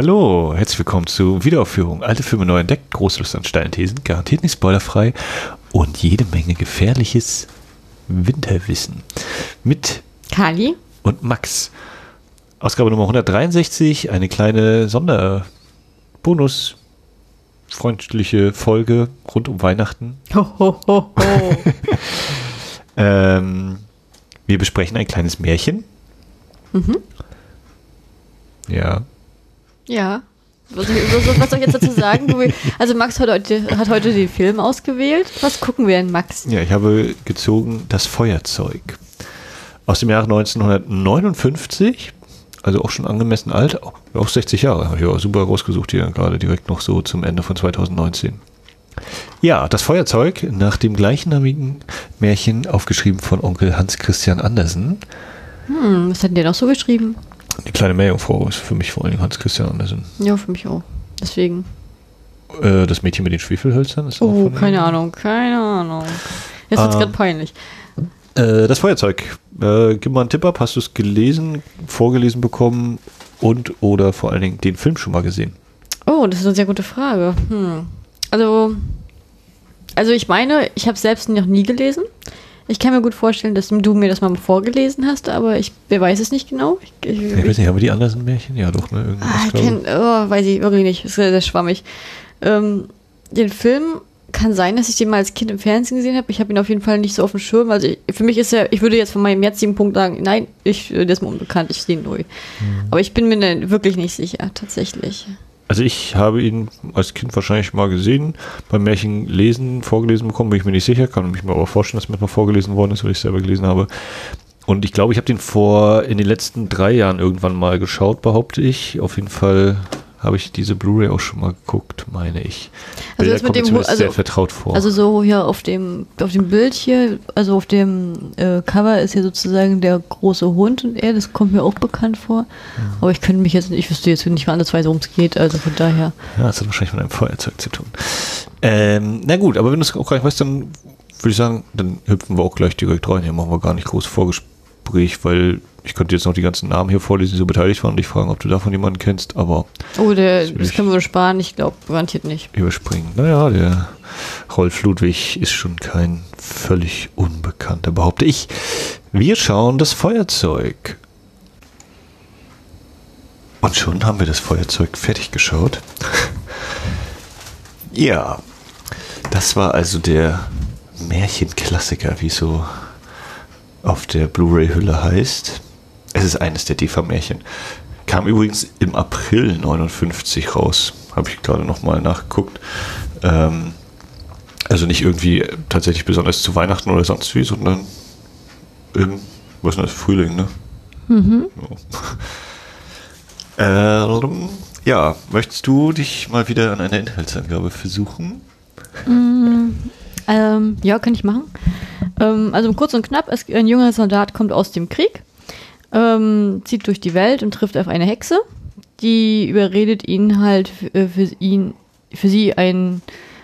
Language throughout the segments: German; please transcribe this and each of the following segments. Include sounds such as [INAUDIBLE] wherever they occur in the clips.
Hallo, herzlich willkommen zur Wiederaufführung. Alte Filme neu entdeckt, Großlust an steilen Thesen, garantiert nicht spoilerfrei und jede Menge gefährliches Winterwissen. Mit Kali und Max. Ausgabe Nummer 163, eine kleine Sonderbonus freundliche Folge rund um Weihnachten. Ho, ho, ho, ho. [LAUGHS] Ähm, wir besprechen ein kleines Märchen. mhm. Ja. Ja. Was, soll ich jetzt dazu sagen? Also Max hat heute, hat heute den Film ausgewählt. Was gucken wir denn, Max? Ja, ich habe gezogen das Feuerzeug. Aus dem Jahre 1959, also auch schon angemessen alt, auch 60 Jahre, habe ich auch super rausgesucht hier, gerade direkt noch so zum Ende von 2019. Ja, das Feuerzeug, nach dem gleichnamigen Märchen, aufgeschrieben von Onkel Hans Christian Andersen. Hm, was hat denn der noch so geschrieben? Die kleine Meerjungfrau ist für mich vor allem Hans Christian Andersen. Ja, für mich auch. Deswegen. Äh, das Mädchen mit den Schwefelhölzern ist auch Oh, keine Ahnung, keine Ahnung. Jetzt wird's Ähm, gerade peinlich. Äh, das Feuerzeug. Äh, gib mal einen Tipp ab. Hast du es gelesen, vorgelesen bekommen und oder vor allen Dingen den Film schon mal gesehen? Oh, das ist eine sehr gute Frage. Hm. Also, also ich meine, ich habe es selbst noch nie gelesen. Ich kann mir gut vorstellen, dass du mir das mal vorgelesen hast, aber ich wer weiß es nicht genau. Ich, ich, Ich weiß nicht, haben wir die Andersen-Märchen? Ja, doch, ne? Ah, kenn, oh, weiß ich wirklich nicht. Ist sehr, schwammig. Ähm, den Film kann sein, dass ich den mal als Kind im Fernsehen gesehen habe. Ich habe ihn auf jeden Fall nicht so auf dem Schirm. Also ich, für mich ist er, ich würde jetzt von meinem jetzigen Punkt sagen, nein, ich, äh, der ist mir unbekannt, ich sehe ihn neu. Aber ich bin mir wirklich nicht sicher, tatsächlich. Also ich habe ihn als Kind wahrscheinlich mal gesehen, beim Märchen lesen, vorgelesen bekommen, bin ich mir nicht sicher, kann mich mir aber vorstellen, dass mir mal vorgelesen worden ist, weil ich es selber gelesen habe. Und ich glaube, ich habe den vor in den letzten drei Jahren irgendwann mal geschaut, behaupte ich. Auf jeden Fall habe ich diese Blu-ray auch schon mal geguckt, meine ich. Also das mit dem also- sehr vertraut vor. Also so hier auf dem, auf dem Bild hier, also auf dem äh, Cover ist hier sozusagen der große Hund und er, das kommt mir auch bekannt vor. Aber ich könnte mich jetzt, ich wüsste jetzt nicht mal andersweise, worum es geht, also von daher. Ja, das hat wahrscheinlich mit einem Feuerzeug zu tun. Ähm, na gut, aber wenn du es auch gar nicht weißt, dann würde ich sagen, dann hüpfen wir auch gleich direkt rein. Hier machen wir gar nicht groß Vorgespräch, weil ich könnte jetzt noch die ganzen Namen hier vorlesen, die so beteiligt waren und dich fragen, ob du davon jemanden kennst, aber Oh, der, Das das können wir sparen, ich glaube garantiert nicht. überspringen. Naja, der Rolf Ludwig ist schon kein völlig Unbekannter, behaupte ich. Wir schauen das Feuerzeug. Und schon haben wir das Feuerzeug fertig geschaut. [LAUGHS] ja, das war also der Märchenklassiker, wie so auf der Blu-ray-Hülle heißt. Es ist eines der DEFA-Märchen. Kam übrigens im April 59 raus. Habe ich gerade nochmal nachgeguckt. Ähm, also nicht irgendwie tatsächlich besonders zu Weihnachten oder sonst wie, sondern im, was ist das, Frühling, ne? Ja. Ähm, ja, möchtest du dich mal wieder an einer Inhaltsangabe versuchen? Ähm, ja, kann ich machen. Ähm, also kurz und knapp, es, ein junger Soldat kommt aus dem Krieg, ähm, zieht durch die Welt und trifft auf eine Hexe, die überredet ihn halt äh, für ihn, für sie ein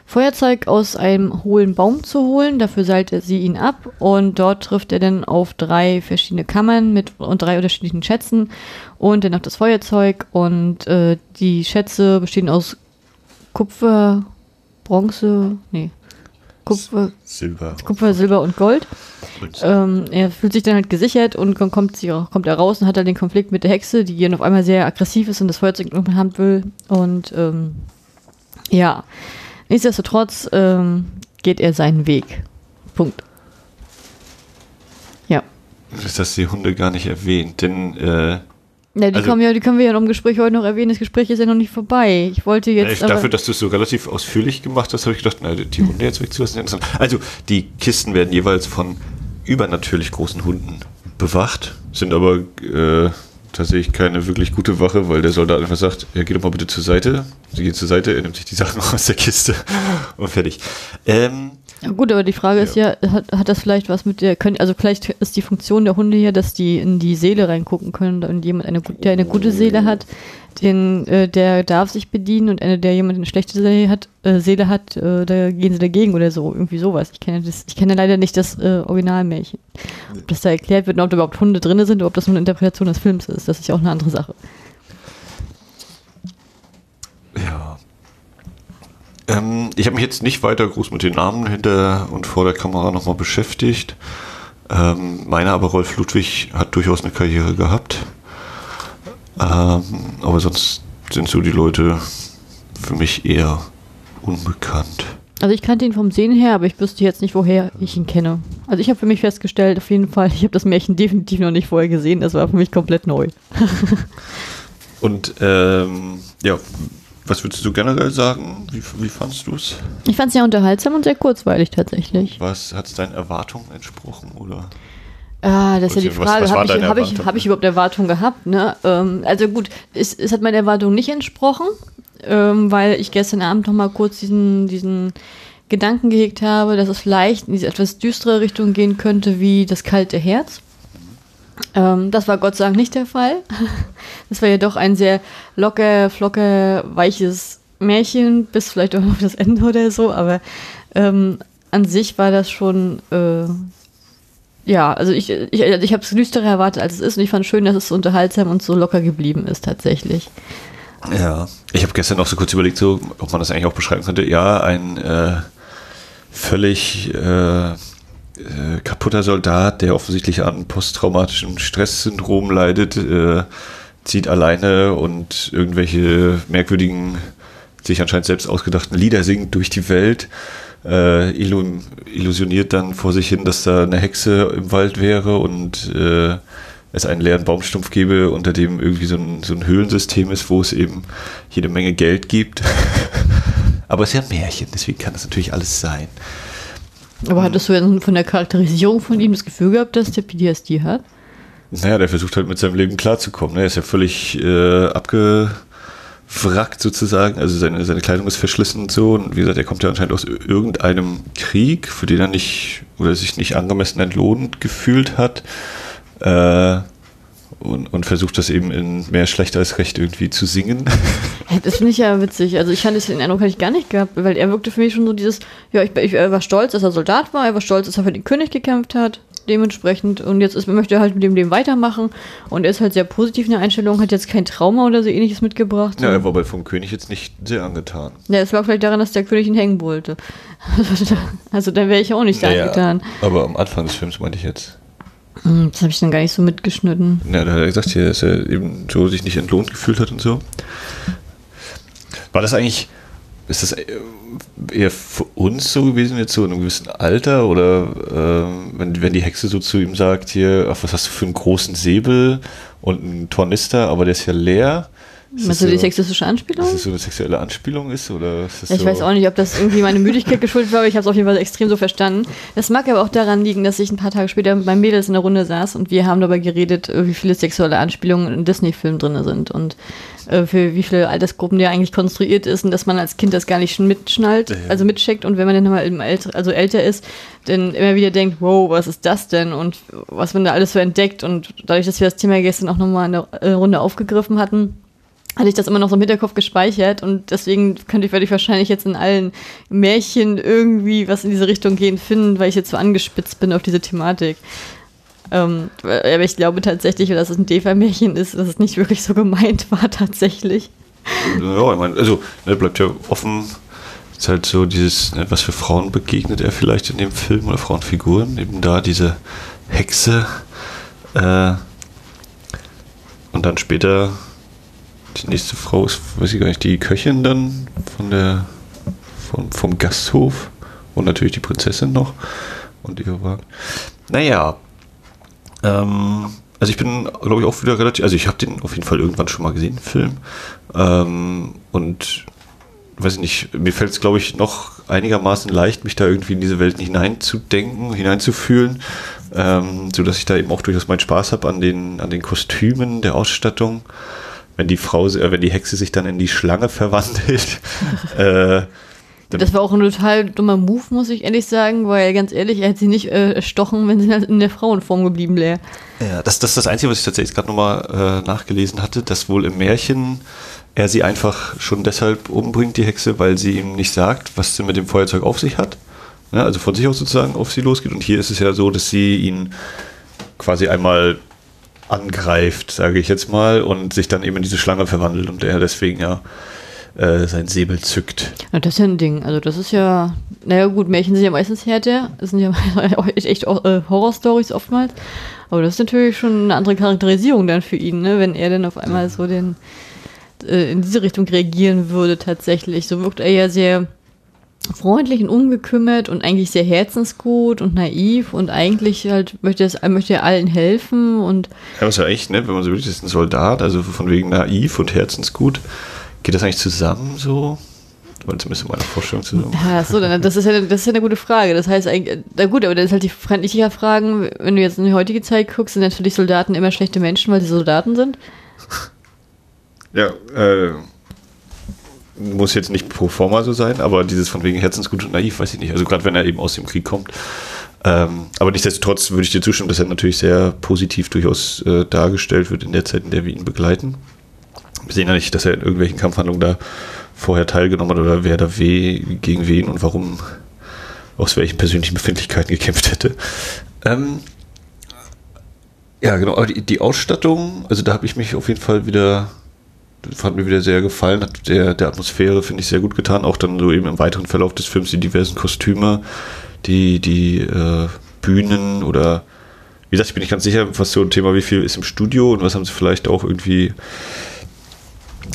Feuerzeug aus einem hohlen Baum zu holen. Dafür seilt sie ihn ab und dort trifft er dann auf drei verschiedene Kammern mit und drei unterschiedlichen Schätzen und dann noch das Feuerzeug und äh, die Schätze bestehen aus Kupfer, Bronze, nee, Kupfer, Silber. Kupfer, Silber und Gold. Ähm, er fühlt sich dann halt gesichert und kommt, kommt er raus und hat dann den Konflikt mit der Hexe, die dann auf einmal sehr aggressiv ist und das Feuerzeug in der Hand will. Und ähm, ja, nichtsdestotrotz ähm, geht er seinen Weg. Punkt. Ja. das hast die Hunde gar nicht erwähnt, denn äh, Ja, die, Also- kommen ja, die können wir ja im Gespräch heute noch erwähnen. Das Gespräch ist ja noch nicht vorbei. Ich wollte jetzt. ich, dafür, dass du es so relativ ausführlich gemacht hast, habe ich gedacht, na, die Hunde jetzt wegzulassen. interessant. Also, die Kisten werden jeweils von übernatürlich großen Hunden bewacht, sind aber äh, tatsächlich keine wirklich gute Wache, weil der Soldat einfach sagt, ja, geh doch mal bitte zur Seite. Sie gehen zur Seite, er nimmt sich die Sachen [LAUGHS] aus der Kiste und fertig. Ähm, Ja, gut, aber die Frage ist ja, hat, hat das vielleicht was mit der, können, also vielleicht ist die Funktion der Hunde hier, dass die in die Seele reingucken können und jemand, eine, der eine gute Seele hat, den, äh, der darf sich bedienen und einer, der jemand eine schlechte Seele hat, äh, Seele hat äh, da gehen sie dagegen oder so, irgendwie sowas. Ich kenne, das, ich kenne leider nicht das äh, Originalmärchen. Ob das da erklärt wird und ob da überhaupt Hunde drin sind oder ob das nur eine Interpretation des Films ist, das ist ja auch eine andere Sache. Ja. Ähm, ich habe mich jetzt nicht weiter groß mit den Namen hinter und vor der Kamera nochmal beschäftigt. Ähm, meiner aber Rolf Ludwig hat durchaus eine Karriere gehabt. Ähm, aber sonst sind so die Leute für mich eher unbekannt. Also ich kannte ihn vom Sehen her, aber ich wüsste jetzt nicht, woher ich ihn kenne. Also ich habe für mich festgestellt, auf jeden Fall, [LAUGHS] ich habe das Märchen definitiv noch nicht vorher gesehen. Das war für mich komplett neu. [LAUGHS] Und ähm, ja, was würdest du generell sagen? Wie, wie fandest du es? Ich fand es sehr unterhaltsam und sehr kurzweilig tatsächlich. Was hat es deinen Erwartungen entsprochen oder? Ah, das ist ja die Frage, habe ich, hab ich, hab ich überhaupt Erwartungen gehabt? Ne? Ähm, also gut, es, es hat meinen Erwartungen nicht entsprochen, ähm, weil ich gestern Abend noch mal kurz diesen, diesen Gedanken gehegt habe, dass es vielleicht in diese etwas düstere Richtung gehen könnte wie das kalte Herz. Ähm, das war Gott sei Dank nicht der Fall. [LAUGHS] Das war ja doch ein sehr locker, flocke, weiches Märchen, bis vielleicht auch noch das Ende oder so, aber ähm, an sich war das schon äh, ja, also ich, ich, ich habe es düsterer erwartet, als es ist. Und ich fand schön, dass es so unterhaltsam und so locker geblieben ist, tatsächlich. Ja, ich habe gestern auch so kurz überlegt, so, ob man das eigentlich auch beschreiben könnte. Ja, ein äh, völlig äh, äh, kaputter Soldat, der offensichtlich an posttraumatischem Stresssyndrom leidet, äh, zieht alleine und irgendwelche merkwürdigen, sich anscheinend selbst ausgedachten Lieder singt durch die Welt äh, illusioniert dann vor sich hin, dass da eine Hexe im Wald wäre und äh, es einen leeren Baumstumpf gäbe, unter dem irgendwie so ein, so ein Höhlensystem ist, wo es eben jede Menge Geld gibt. [LAUGHS] Aber es ist ja ein Märchen, deswegen kann das natürlich alles sein. Aber hattest du denn von der Charakterisierung von ihm das Gefühl gehabt, dass der PTSD hat? Naja, der versucht halt mit seinem Leben klarzukommen. Ne? Er ist ja völlig äh, abge wrackt sozusagen. Also seine, seine Kleidung ist verschlissen und so. Und wie gesagt, er kommt ja anscheinend aus irgendeinem Krieg, für den er nicht oder sich nicht angemessen entlohnt gefühlt hat. Äh, und, und, versucht das eben in mehr schlecht als recht irgendwie zu singen. [LAUGHS] Das finde ich ja witzig. Also ich fand den Eindruck hatte ich gar nicht gehabt, weil er wirkte für mich schon so dieses, ja, ich, ich war stolz, dass er Soldat war, er war stolz, dass er für den König gekämpft hat dementsprechend. Und jetzt ist, möchte er halt mit dem Leben weitermachen. Und er ist halt sehr positiv in der Einstellung, hat jetzt kein Trauma oder so ähnliches mitgebracht. Ja, er war bei vom König jetzt nicht sehr angetan. Ja, es lag vielleicht daran, dass der König ihn hängen wollte. [LAUGHS] also dann wäre ich auch nicht naja, angetan. Aber am Anfang des Films meinte ich jetzt. Hm, das habe ich dann gar nicht so mitgeschnitten. Ja, da hat er gesagt, hier, dass er eben so sich nicht entlohnt gefühlt hat und so. War das eigentlich ist das eher für uns so gewesen, jetzt so in einem gewissen Alter? Oder äh, wenn, wenn die Hexe so zu ihm sagt, hier, ach, was hast du für einen großen Säbel und einen Tornister, aber der ist ja leer? Meinst du die sexistische Anspielung? Dass das so eine sexuelle Anspielung ist? Oder ist ich so weiß auch nicht, ob das irgendwie meine Müdigkeit geschuldet war, aber ich habe es auf jeden Fall extrem so verstanden. Das mag aber auch daran liegen, dass ich ein paar Tage später mit meinen Mädels in der Runde saß und wir haben darüber geredet, äh, wie viele sexuelle Anspielungen in Disney-Filmen drin sind und äh, für wie viele Altersgruppen der eigentlich konstruiert ist und dass man als Kind das gar nicht mitschnallt, ja. also mitcheckt und wenn man dann mal älter, also älter ist, dann immer wieder denkt, wow, was ist das denn und was man da alles so entdeckt und dadurch, dass wir das Thema gestern auch nochmal in der äh, Runde aufgegriffen hatten, hatte ich das immer noch so im Hinterkopf gespeichert und deswegen könnte ich, werde ich wahrscheinlich jetzt in allen Märchen irgendwie was in diese Richtung gehen finden, weil ich jetzt so angespitzt bin auf diese Thematik. Ähm, aber ich glaube tatsächlich, dass es ein Defa-Märchen ist, dass es nicht wirklich so gemeint [LAUGHS] war tatsächlich. Ja, ich meine, also ne, bleibt ja offen. Ist halt so dieses, ne, was für Frauen begegnet er vielleicht in dem Film oder Frauenfiguren, eben da diese Hexe äh, und dann später die nächste Frau ist, weiß ich gar nicht, die Köchin dann von der vom, vom Gasthof und natürlich die Prinzessin noch und ihre Wagen. Naja, ähm, also ich bin, glaube ich, auch wieder relativ, also ich habe den auf jeden Fall irgendwann schon mal gesehen, den Film. Ähm, und weiß ich nicht, mir fällt es, glaube ich, noch einigermaßen leicht, mich da irgendwie in diese Welt hineinzudenken, hineinzufühlen, ähm, sodass ich da eben auch durchaus meinen Spaß habe an den, an den Kostümen, der Ausstattung wenn die Frau, äh, wenn die Hexe sich dann in die Schlange verwandelt. [LAUGHS] äh, das war auch ein total dummer Move, muss ich ehrlich sagen, weil ganz ehrlich, er hätte sie nicht äh, erstochen, wenn sie in der Frauenform geblieben wäre. Ja, das, das ist das Einzige, was ich tatsächlich gerade nochmal äh, nachgelesen hatte, dass wohl im Märchen er sie einfach schon deshalb umbringt, die Hexe, weil sie ihm nicht sagt, was sie mit dem Feuerzeug auf sich hat. Ja, also von sich aus sozusagen auf sie losgeht. Und hier ist es ja so, dass sie ihn quasi einmal angreift, sage ich jetzt mal, und sich dann eben in diese Schlange verwandelt und er deswegen ja äh, sein Säbel zückt. Ja, das ist ja ein Ding. Also das ist ja, naja gut, Märchen sind ja meistens härter. Das sind ja [LAUGHS] echt äh, Horrorstories oftmals. Aber das ist natürlich schon eine andere Charakterisierung dann für ihn, ne? wenn er dann auf einmal so den äh, in diese Richtung reagieren würde tatsächlich. So wirkt er ja sehr freundlich und ungekümmert und eigentlich sehr herzensgut und naiv und eigentlich halt möchte er möchte allen helfen und ja, was ja echt, ne, wenn man so wirklich ist ein Soldat, also von wegen naiv und herzensgut, geht das eigentlich zusammen so? Weil zumindest in meiner Vorstellung zusammen. Ja, so, dann, das ist ja, das ist ja eine gute Frage. Das heißt eigentlich, na gut, aber das ist halt die freundliche Fragen, wenn du jetzt in die heutige Zeit guckst, sind natürlich Soldaten immer schlechte Menschen, weil sie Soldaten sind. Ja, äh, muss jetzt nicht pro forma so sein, aber dieses von wegen Herzensgut und naiv, weiß ich nicht. Also gerade wenn er eben aus dem Krieg kommt. Ähm, aber nichtsdestotrotz würde ich dir zustimmen, dass er natürlich sehr positiv durchaus äh, dargestellt wird in der Zeit, in der wir ihn begleiten. Wir sehen ja nicht, dass er in irgendwelchen Kampfhandlungen da vorher teilgenommen hat oder wer da weh, gegen wen und warum, aus welchen persönlichen Befindlichkeiten gekämpft hätte. Ähm, ja, genau, aber die, die Ausstattung, also da habe ich mich auf jeden Fall wieder hat mir wieder sehr gefallen, hat der, der Atmosphäre, finde ich, sehr gut getan. Auch dann so eben im weiteren Verlauf des Films die diversen Kostüme, die, die äh, Bühnen oder wie gesagt, ich bin nicht ganz sicher, was so ein Thema, wie viel ist im Studio und was haben sie vielleicht auch irgendwie,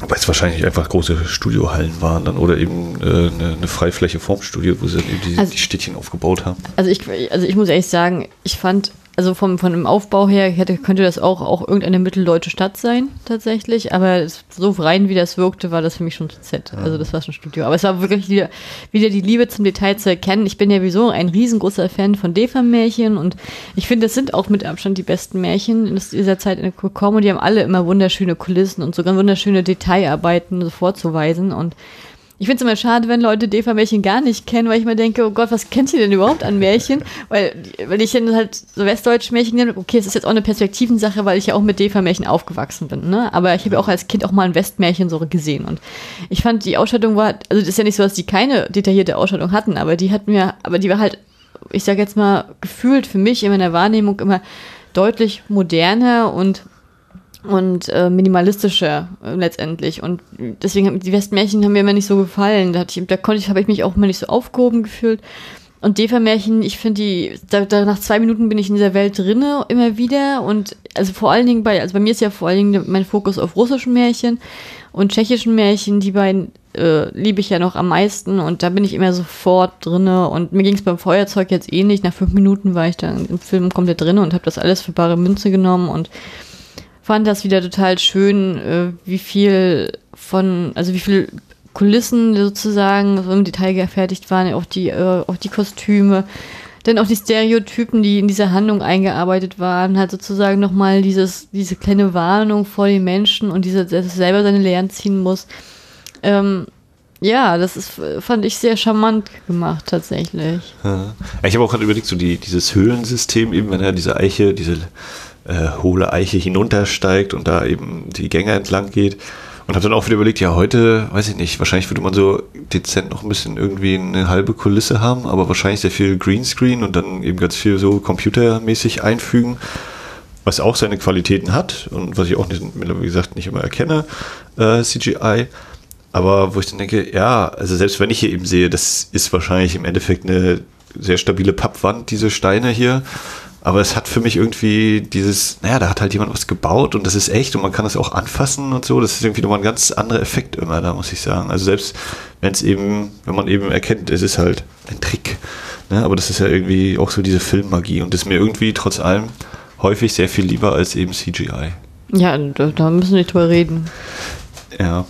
weil es wahrscheinlich einfach große Studiohallen waren dann oder eben äh, eine, eine, Freifläche vorm Studio, wo sie dann eben die, also, die Städtchen aufgebaut haben. Also ich, also ich muss ehrlich sagen, ich fand also vom, von dem Aufbau her hätte, könnte das auch, auch irgendeine mitteldeutsche Stadt sein, tatsächlich. Aber so rein, wie das wirkte, war das für mich schon Z. Also das war schon Studio. Aber es war wirklich wieder, wieder die Liebe zum Detail zu erkennen. Ich bin ja sowieso ein riesengroßer Fan von Defa-Märchen und ich finde, das sind auch mit Abstand die besten Märchen in dieser Zeit in der Comedy. Die haben alle immer wunderschöne Kulissen und sogar wunderschöne Detailarbeiten so vorzuweisen und ich finde es immer schade, wenn Leute Defa-Märchen gar nicht kennen, weil ich mir denke, oh Gott, was kennt ihr denn überhaupt an Märchen? weil, wenn ich dann halt so westdeutsche Märchen nenne, okay, es ist jetzt auch eine Perspektivensache, weil ich ja auch mit Defa-Märchen aufgewachsen bin, ne? Aber ich habe ja auch als Kind auch mal ein Westmärchen so gesehen und ich fand, die Ausstattung war, also das ist ja nicht so, dass die keine detaillierte Ausstattung hatten, aber die hatten mir, aber die war halt, ich sag jetzt mal, gefühlt für mich in meiner Wahrnehmung immer deutlich moderner und und äh, minimalistischer äh, letztendlich. Und deswegen die Westmärchen haben mir immer nicht so gefallen. Da, ich, da konnte ich, habe ich mich auch immer nicht so aufgehoben gefühlt. Und Defa-Märchen, ich finde die, da, da, nach zwei Minuten bin ich in dieser Welt drinne immer wieder. Und also vor allen Dingen bei, also bei mir ist ja vor allen Dingen mein Fokus auf russischen Märchen und tschechischen Märchen. Die beiden äh, liebe ich ja noch am meisten und da bin ich immer sofort drinne. Und mir ging es beim Feuerzeug jetzt ähnlich. Nach fünf Minuten war ich dann im Film komplett drinne und habe das alles für bare Münze genommen und fand das wieder total schön, äh, wie viel von, also wie viel Kulissen sozusagen so im Detail gefertigt waren, auch die, äh, auch die Kostüme, dann auch die Stereotypen, die in dieser Handlung eingearbeitet waren, halt sozusagen nochmal dieses, diese kleine Warnung vor den Menschen und diese, dass er selber seine Lehren ziehen muss. Ähm, ja, das ist, fand ich sehr charmant gemacht, tatsächlich. Ja. Ich habe auch gerade überlegt, so die, dieses Höhlensystem, eben wenn er diese Eiche, diese äh, hohle Eiche hinuntersteigt und da eben die Gänge entlang geht. Und habe dann auch wieder überlegt, ja, heute, weiß ich nicht, wahrscheinlich würde man so dezent noch ein bisschen irgendwie eine halbe Kulisse haben, aber wahrscheinlich sehr viel Greenscreen und dann eben ganz viel so computermäßig einfügen, was auch seine Qualitäten hat und was ich auch nicht, wie gesagt nicht immer erkenne, äh, CGI. Aber wo ich dann denke, ja, also selbst wenn ich hier eben sehe, das ist wahrscheinlich im Endeffekt eine sehr stabile Pappwand, diese Steine hier. Aber es hat für mich irgendwie dieses, naja, da hat halt jemand was gebaut und das ist echt und man kann das auch anfassen und so. Das ist irgendwie nochmal ein ganz anderer Effekt immer da, muss ich sagen. Also selbst wenn es eben, wenn man eben erkennt, es ist halt ein Trick. Ne? Aber das ist ja irgendwie auch so diese Filmmagie und das ist mir irgendwie trotz allem häufig sehr viel lieber als eben CGI. Ja, da, da müssen wir nicht drüber reden. Ja.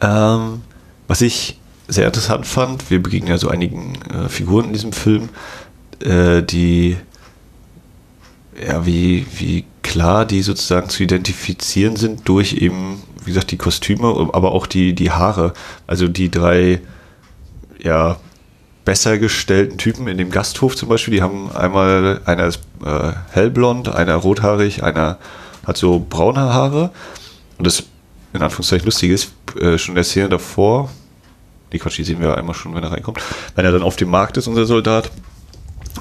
Ähm, was ich sehr interessant fand, wir begegnen ja so einigen äh, Figuren in diesem Film, äh, die, ja, wie, wie klar die sozusagen zu identifizieren sind durch eben, wie gesagt, die Kostüme, aber auch die, die Haare. Also die drei, ja, besser gestellten Typen in dem Gasthof zum Beispiel, die haben einmal, einer ist äh, hellblond, einer rothaarig, einer hat so braune Haare. Und das in Anführungszeichen lustig ist, äh, schon der Szene davor, die Quatsch, die sehen wir einmal schon, wenn er reinkommt, wenn er dann auf dem Markt ist, unser Soldat,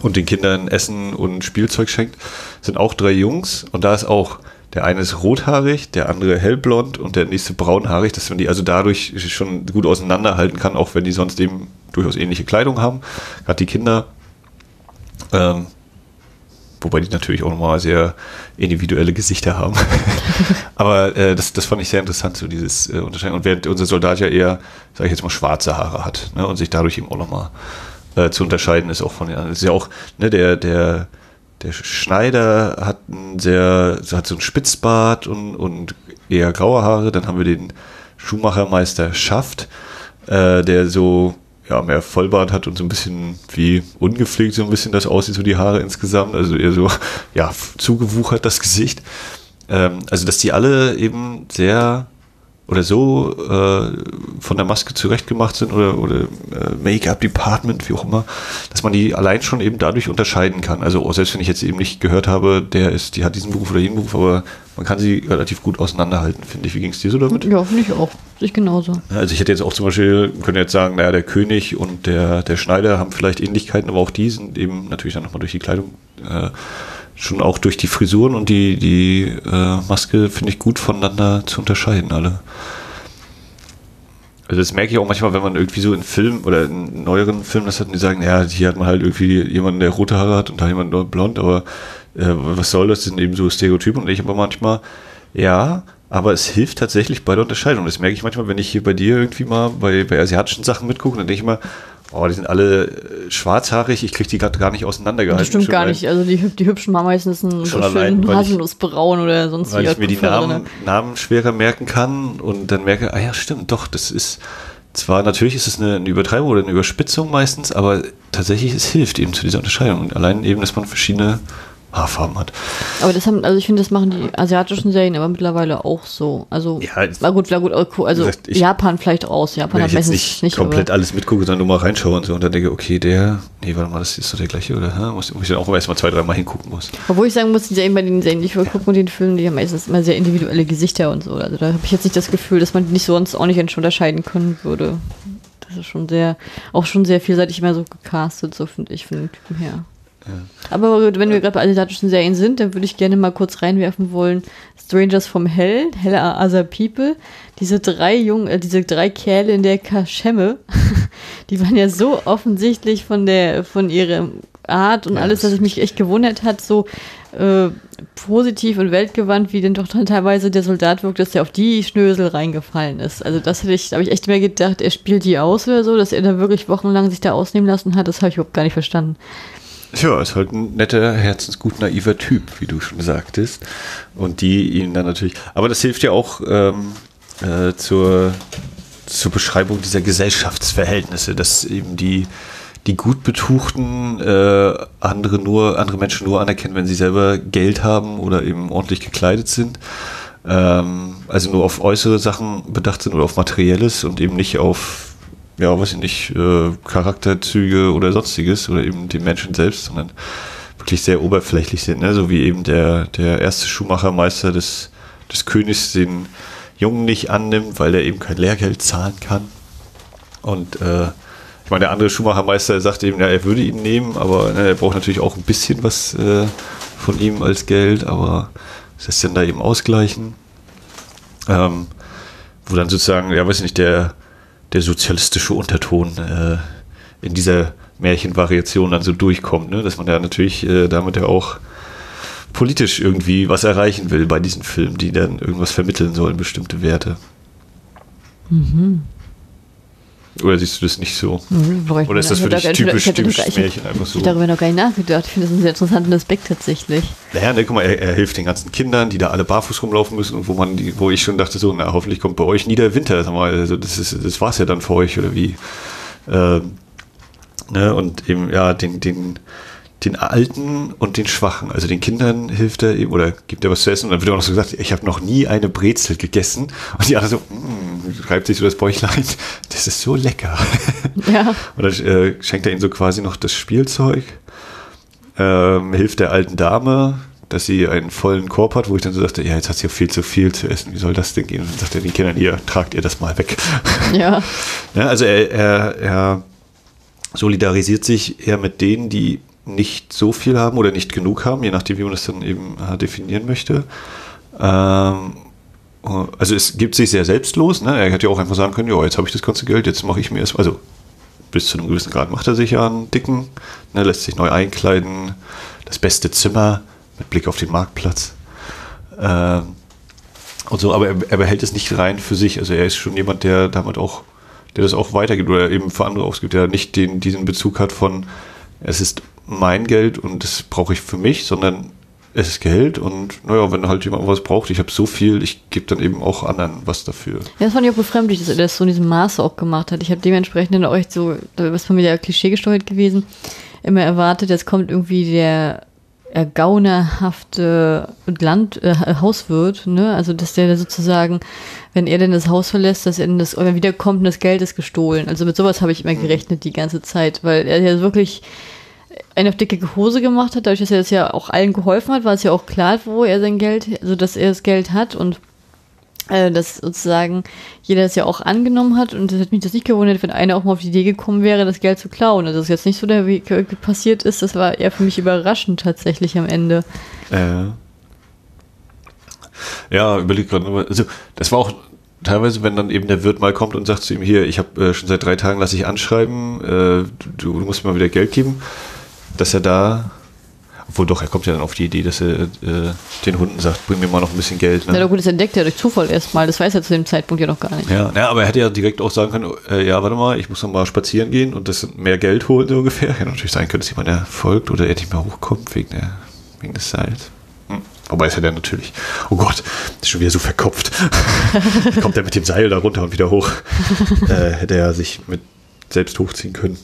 und den Kindern Essen und Spielzeug schenkt, sind auch drei Jungs und da ist auch der eine ist rothaarig, der andere hellblond und der nächste braunhaarig, dass man die also dadurch schon gut auseinanderhalten kann, auch wenn die sonst eben durchaus ähnliche Kleidung haben. Gerade die Kinder. Ähm, wobei die natürlich auch nochmal sehr individuelle Gesichter haben. [LAUGHS] Aber äh, das, das fand ich sehr interessant, so dieses äh, Unterscheiden. Und während unser Soldat ja eher, sage ich jetzt mal, schwarze Haare hat ne, und sich dadurch eben auch nochmal äh, zu unterscheiden ist, auch von den anderen. Ist ja auch, ne, der, der, der Schneider hat ein sehr, hat so ein Spitzbart und, und eher graue Haare. Dann haben wir den Schuhmachermeister Schaft, äh, der so ja, mehr Vollbart hat und so ein bisschen wie ungepflegt so ein bisschen das aussieht, so die Haare insgesamt. Also eher so, ja, zugewuchert das Gesicht. Ähm, also, dass die alle eben sehr oder so äh, von der Maske zurechtgemacht sind oder, oder äh, Make-up-Department, wie auch immer, dass man die allein schon eben dadurch unterscheiden kann. Also selbst wenn ich jetzt eben nicht gehört habe, der ist, die hat diesen Beruf oder jenen Beruf, aber man kann sie relativ gut auseinanderhalten, finde ich. Wie ging es dir so damit? Ja, finde ich auch. Ich genauso. Also ich hätte jetzt auch zum Beispiel, könnte jetzt sagen, naja, der König und der, der Schneider haben vielleicht Ähnlichkeiten, aber auch die sind eben natürlich dann nochmal durch die Kleidung äh, schon auch durch die Frisuren und die, die äh, Maske, finde ich, gut voneinander zu unterscheiden, alle. Also das merke ich auch manchmal, wenn man irgendwie so in Filmen oder in neueren Filmen das hat und die sagen, ja, hier hat man halt irgendwie jemanden, der rote Haare hat und da jemand blond, aber äh, was soll das? Das sind eben so Stereotypen und ich aber manchmal, ja, aber es hilft tatsächlich bei der Unterscheidung. Das merke ich manchmal, wenn ich hier bei dir irgendwie mal bei, bei asiatischen Sachen mitgucke, dann denke ich mal, Oh, die sind alle äh, schwarzhaarig, ich kriege die gerade gar nicht auseinandergehalten. Das stimmt gar nicht. Also die, die hübschen haben meistens einen so schönen Haselnussbraun oder sonst Weil ich mir die Namen, Namen schwerer merken kann und dann merke, ah ja, stimmt, doch, das ist zwar natürlich ist es eine, eine Übertreibung oder eine Überspitzung meistens, aber tatsächlich es hilft eben zu dieser Unterscheidung. Und allein eben, dass man verschiedene Haarfarben hat. Aber das haben, also ich finde, das machen die asiatischen Serien aber mittlerweile auch so. Also, ja, na gut, na gut, also gesagt, ich, Japan vielleicht aus. Japan hat ich jetzt nicht, nicht komplett alles mitgucke, sondern nur mal reinschaue und so und dann denke, okay, der, nee, warte mal, das ist doch der gleiche, oder? Hä? Muss, muss ich dann auch erstmal zwei, dreimal hingucken muss. Obwohl ich sagen muss, die Serien bei den Serien, die ich gucke und den Filmen, die haben meistens immer sehr individuelle Gesichter und so. Also da habe ich jetzt nicht das Gefühl, dass man die nicht sonst auch nicht unterscheiden können würde. Das ist schon sehr, auch schon sehr vielseitig immer so gecastet, so finde ich, von den Typen her. Aber wenn wir gerade bei asiatischen Serien sind, dann würde ich gerne mal kurz reinwerfen wollen. Strangers from Hell, Hell are Other People. Diese drei Jungen, äh, diese drei Kerle in der Kaschemme, [LAUGHS] die waren ja so offensichtlich von der, von ihrer Art und ja, alles, dass ich mich echt gewundert hat, so äh, positiv und weltgewandt, wie denn doch dann teilweise der Soldat wirkt, dass der auf die Schnösel reingefallen ist. Also das hätte ich, da habe ich echt mehr gedacht, er spielt die aus oder so, dass er da wirklich wochenlang sich da ausnehmen lassen hat, das habe ich überhaupt gar nicht verstanden. Ja, ist halt ein netter, herzensgut naiver Typ, wie du schon sagtest. Und die ihn dann natürlich. Aber das hilft ja auch ähm, äh, zur, zur Beschreibung dieser Gesellschaftsverhältnisse, dass eben die, die gut betuchten äh, andere nur, andere Menschen nur anerkennen, wenn sie selber Geld haben oder eben ordentlich gekleidet sind. Ähm, also nur auf äußere Sachen bedacht sind oder auf Materielles und eben nicht auf ja, weiß ich nicht, äh, Charakterzüge oder sonstiges oder eben die Menschen selbst, sondern wirklich sehr oberflächlich sind, ne? so wie eben der, der erste Schuhmachermeister des, des Königs den Jungen nicht annimmt, weil er eben kein Lehrgeld zahlen kann. Und äh, ich meine, der andere Schuhmachermeister sagt eben, ja, er würde ihn nehmen, aber ne, er braucht natürlich auch ein bisschen was äh, von ihm als Geld, aber das dann da eben ausgleichen. Ähm, wo dann sozusagen, ja, weiß ich nicht, der der sozialistische Unterton äh, in dieser Märchenvariation dann so durchkommt, ne? dass man ja natürlich äh, damit ja auch politisch irgendwie was erreichen will bei diesen Filmen, die dann irgendwas vermitteln sollen, bestimmte Werte. Mhm. Oder siehst du das nicht so? Mhm, Oder ist das für dich typisch, ich typisch ich, Märchen einfach so? Ich darüber noch gar nicht nachgedacht. Ich finde das einen sehr interessanten Aspekt tatsächlich. Naja, ne, guck mal, er, er, hilft den ganzen Kindern, die da alle barfuß rumlaufen müssen und wo man, die, wo ich schon dachte, so, na, hoffentlich kommt bei euch nie der Winter. Sag mal, also das, ist, das war's ja dann für euch, oder wie? Ähm, ne, und eben, ja, den, den, den Alten und den Schwachen, also den Kindern hilft er eben oder gibt er was zu essen und dann wird auch noch so gesagt, ich habe noch nie eine Brezel gegessen und die anderen so, mm, reibt sich so das Bäuchlein, das ist so lecker. Ja. [LAUGHS] und dann äh, schenkt er ihnen so quasi noch das Spielzeug, ähm, hilft der alten Dame, dass sie einen vollen Korb hat, wo ich dann so dachte, ja, jetzt hat sie ja viel zu viel zu essen, wie soll das denn gehen? Und dann sagt er den Kindern, ihr tragt ihr das mal weg. [LAUGHS] Ja. ja also er, er, er solidarisiert sich eher mit denen, die nicht so viel haben oder nicht genug haben, je nachdem, wie man das dann eben äh, definieren möchte. Ähm, also es gibt sich sehr selbstlos. Ne? Er hätte ja auch einfach sagen können, ja, jetzt habe ich das ganze Geld, jetzt mache ich mir es. Also bis zu einem gewissen Grad macht er sich ja einen dicken, ne, lässt sich neu einkleiden, das beste Zimmer mit Blick auf den Marktplatz. Ähm, und so, aber er, er, behält es nicht rein für sich. Also er ist schon jemand, der damit auch, der das auch weitergibt oder eben für andere ausgibt, der nicht den, diesen Bezug hat von, es ist mein Geld und das brauche ich für mich, sondern es ist Geld und naja, wenn halt jemand was braucht, ich habe so viel, ich gebe dann eben auch anderen was dafür. Ja, das fand ich auch befremdlich, dass er das so in diesem Maße auch gemacht hat. Ich habe dementsprechend in euch so, was von mir ja Klischee gesteuert gewesen, immer erwartet, jetzt kommt irgendwie der gaunerhafte Land, äh, Hauswirt, ne? Also dass der sozusagen, wenn er denn das Haus verlässt, dass er dann das oder wiederkommt und das Geld ist gestohlen. Also mit sowas habe ich immer mhm. gerechnet die ganze Zeit, weil er ja wirklich eine auf dicke Hose gemacht hat, dadurch, dass er das ja auch allen geholfen hat, war es ja auch klar, wo er sein Geld, also dass er das Geld hat und äh, dass sozusagen jeder das ja auch angenommen hat und das hat mich das nicht gewundert, wenn einer auch mal auf die Idee gekommen wäre, das Geld zu klauen. Also das ist jetzt nicht so der Weg passiert ist, das war eher für mich überraschend tatsächlich am Ende. Äh. Ja, überleg gerade, also das war auch teilweise, wenn dann eben der Wirt mal kommt und sagt zu ihm, hier, ich habe äh, schon seit drei Tagen lasse ich anschreiben, äh, du, du, musst mir mal wieder Geld geben, dass er da, obwohl doch, er kommt ja dann auf die Idee, dass er äh, den Hunden sagt, bring mir mal noch ein bisschen Geld. Ne? Ja, gut, das entdeckt er durch Zufall erstmal, das weiß er zu dem Zeitpunkt ja noch gar nicht. Ja, ja aber er hätte ja direkt auch sagen können, äh, ja, warte mal, ich muss noch mal spazieren gehen und das mehr Geld holen so ungefähr. Ja, natürlich sein könnte, dass jemand der folgt oder er nicht mehr hochkommt wegen, der, wegen des Seils. Hm. Wobei ist ja der natürlich, oh Gott, ist schon wieder so verkopft. [LAUGHS] Kommt er mit dem Seil da runter und wieder hoch. [LAUGHS] Äh, hätte er sich mit selbst hochziehen können.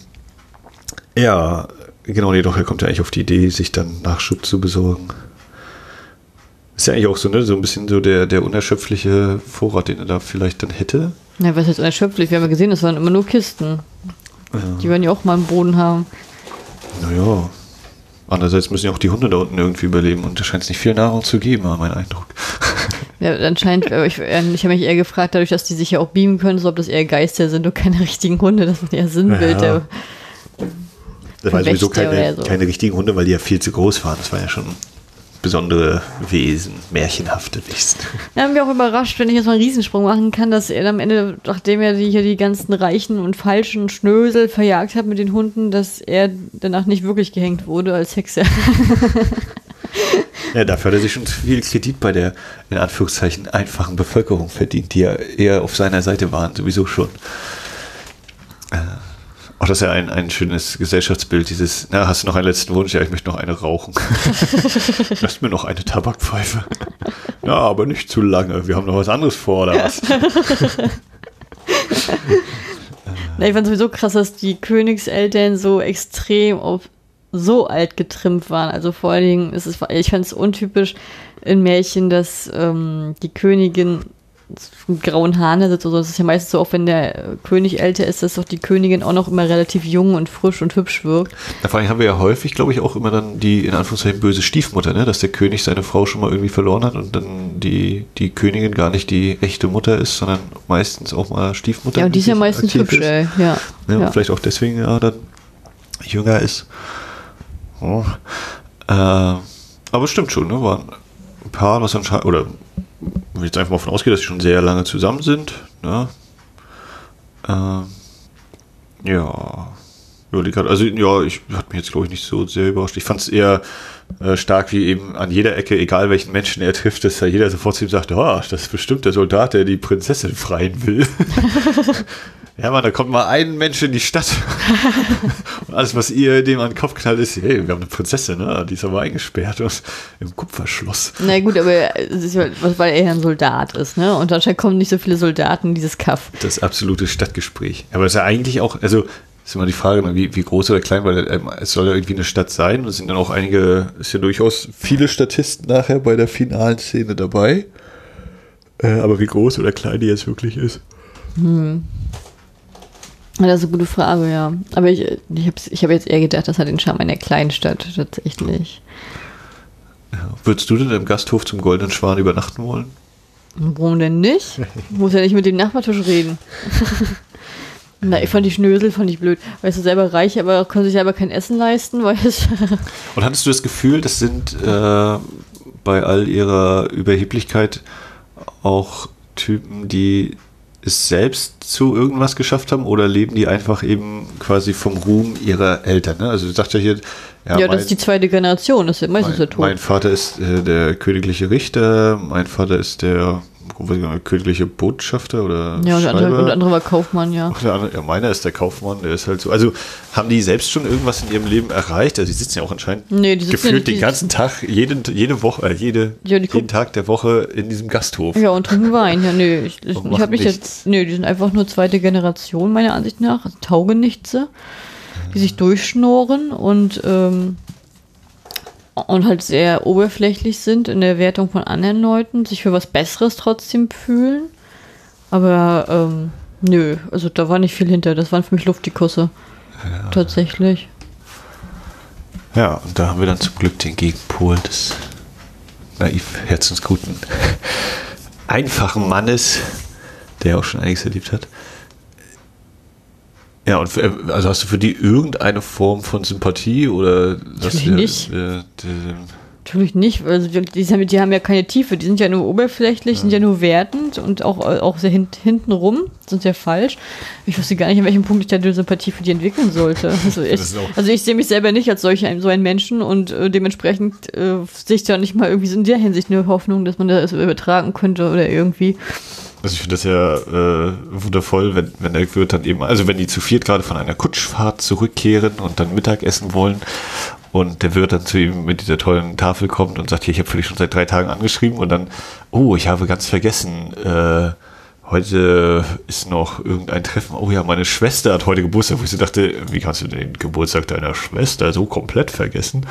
Ja, genau, nee, doch, er kommt ja eigentlich auf die Idee, sich dann Nachschub zu besorgen. Ist ja eigentlich auch so, ne, so ein bisschen so der, der unerschöpfliche Vorrat, den er da vielleicht dann hätte. Ja, was ist unerschöpflich? Wir haben ja gesehen, das waren immer nur Kisten. Ja. Die werden ja auch mal einen Boden haben. Naja, Andererseits müssen ja auch die Hunde da unten irgendwie überleben und da scheint es nicht viel Nahrung zu geben, war mein Eindruck. [LAUGHS] Ja, anscheinend, äh, ich, äh, ich habe mich eher gefragt, dadurch, dass die sich ja auch beamen können, so ob das eher Geister sind und keine richtigen Hunde, das sind eher Sinnbild. Ja. Das waren sowieso keine, so. keine richtigen Hunde, weil die ja viel zu groß waren. Das war ja schon besondere Wesen, märchenhafte Wesen. Ja, haben wir auch überrascht, wenn ich jetzt mal einen Riesensprung machen kann, dass er am Ende, nachdem er die, hier die ganzen reichen und falschen Schnösel verjagt hat mit den Hunden, dass er danach nicht wirklich gehängt wurde als Hexe. Ja, dafür hat er sich schon viel Kredit bei der, in Anführungszeichen, einfachen Bevölkerung verdient, die ja eher auf seiner Seite waren, sowieso schon. Äh, auch das ist ja ein, ein schönes Gesellschaftsbild, dieses, na, hast du noch einen letzten Wunsch? Ja, ich möchte noch eine rauchen. [LAUGHS] Lass mir noch eine Tabakpfeife. Ja, aber nicht zu lange. Wir haben noch was anderes vor, oder was? [LAUGHS] Na, ich fand sowieso krass, dass die Königseltern so extrem auf so alt getrimmt waren. Also vor allen Dingen ist es, ich fand es untypisch in Märchen, dass ähm, die Königin grauen Haaren sitzt. Also das ist ja meistens so, auch wenn der König älter ist, dass doch die Königin auch noch immer relativ jung und frisch und hübsch wirkt. Ja, vor allem haben wir ja häufig, glaube ich, auch immer dann die in Anführungszeichen böse Stiefmutter, ne? dass der König seine Frau schon mal irgendwie verloren hat und dann die, die Königin gar nicht die echte Mutter ist, sondern meistens auch mal Stiefmutter. Ja, und die ist ja meistens hübsch, ey. Ja. ja, ja. Vielleicht auch deswegen ja dann jünger ist. Oh. Äh, aber es stimmt schon, ne? War ein Paar, was anscheinend, oder wenn ich jetzt einfach mal von ausgehe, dass sie schon sehr lange zusammen sind. Ne? Ähm, ja. Also ja, ich hat mich jetzt glaube ich nicht so sehr überrascht. Ich fand es eher äh, stark, wie eben an jeder Ecke, egal welchen Menschen er trifft, dass da jeder sofort zu ihm sagt, oh, das ist bestimmt der Soldat, der die Prinzessin freien will. [LAUGHS] Ja, man, da kommt mal ein Mensch in die Stadt. [LAUGHS] und alles, was ihr dem an den Kopf knallt, ist, hey, wir haben eine Prinzessin, ne? die ist aber eingesperrt im Kupferschloss. Na gut, aber es ist ja, weil er ja ein Soldat ist, ne? Und anscheinend kommen nicht so viele Soldaten in dieses Kaff. Das absolute Stadtgespräch. Aber es ist ja eigentlich auch, also ist immer die Frage, ne, wie, wie groß oder klein, weil ähm, es soll ja irgendwie eine Stadt sein. Und es sind dann auch einige, ist ja durchaus viele Statisten nachher bei der finalen Szene dabei. Äh, aber wie groß oder klein die jetzt wirklich ist. Hm. Das ist eine gute Frage, ja. Aber ich, ich habe ich hab jetzt eher gedacht, das hat den Charme einer Kleinstadt tatsächlich. Ja. Würdest du denn im Gasthof zum Goldenen Schwan übernachten wollen? Warum denn nicht? Ich muss ja nicht mit dem Nachbartisch reden. [LAUGHS] Na, ich fand die Schnösel fand ich blöd. Weißt du, selber reich, aber konnte sich selber kein Essen leisten, [LAUGHS] weißt Und hattest du das Gefühl, das sind äh, bei all ihrer Überheblichkeit auch Typen, die es selbst zu irgendwas geschafft haben oder leben die einfach eben quasi vom Ruhm ihrer Eltern? Ne? Also du sagst ja hier, ja, ja das ist die zweite Generation, das ist meistens mein, der Tod. Mein Vater ist äh, der königliche Richter, mein Vater ist der königliche Botschafter oder Ja, und der, andere, und der andere war Kaufmann, ja. der andere, ja, meiner ist der Kaufmann, der ist halt so. Also haben die selbst schon irgendwas in ihrem Leben erreicht? Also die sitzen ja auch anscheinend nee, die gefühlt ja den ganzen Tag, jeden, jede Woche, äh, jede, ja, jeden Tag der Woche in diesem Gasthof. Ja, und trinken Wein. Ja, nö, ich, ich, ich habe mich jetzt, nö, die sind einfach nur zweite Generation, meiner Ansicht nach, also Taugenichtse, die sich durchschnoren und ähm, und halt sehr oberflächlich sind in der Wertung von anderen Leuten, sich für was Besseres trotzdem fühlen. Aber ähm, nö, also da war nicht viel hinter. Das waren für mich Luftikusse. Ja. Tatsächlich. Ja, und da haben wir dann zum Glück den Gegenpol des naiv herzensguten, [LAUGHS] einfachen Mannes, der auch schon einiges erlebt hat. Ja, und für, also hast du für die irgendeine Form von Sympathie oder Natürlich du, nicht. Äh, Natürlich nicht. Also die, die, haben, die ja keine Tiefe, die sind ja nur oberflächlich, ja. sind ja nur wertend und auch, auch sehr hint, hinten rum, sind sehr falsch. Ich wusste gar nicht, an welchem Punkt ich da eine Sympathie für die entwickeln sollte. [LAUGHS] Also ich, also ich sehe mich selber nicht als solch ein, so ein Menschen und äh, dementsprechend äh, sehe ich da nicht mal irgendwie in der Hinsicht eine Hoffnung, dass man das übertragen könnte oder irgendwie. Also ich finde das ja äh, wundervoll, wenn, wenn der Wirt dann eben, also wenn die zu viert gerade von einer Kutschfahrt zurückkehren und dann Mittagessen wollen und der Wirt dann zu ihm mit dieser tollen Tafel kommt und sagt, hier, ich habe für dich schon seit drei Tagen angeschrieben und dann, oh, ich habe ganz vergessen, äh, heute ist noch irgendein Treffen. Oh ja, meine Schwester hat heute Geburtstag, wo ich so dachte, wie kannst du den Geburtstag deiner Schwester so komplett vergessen?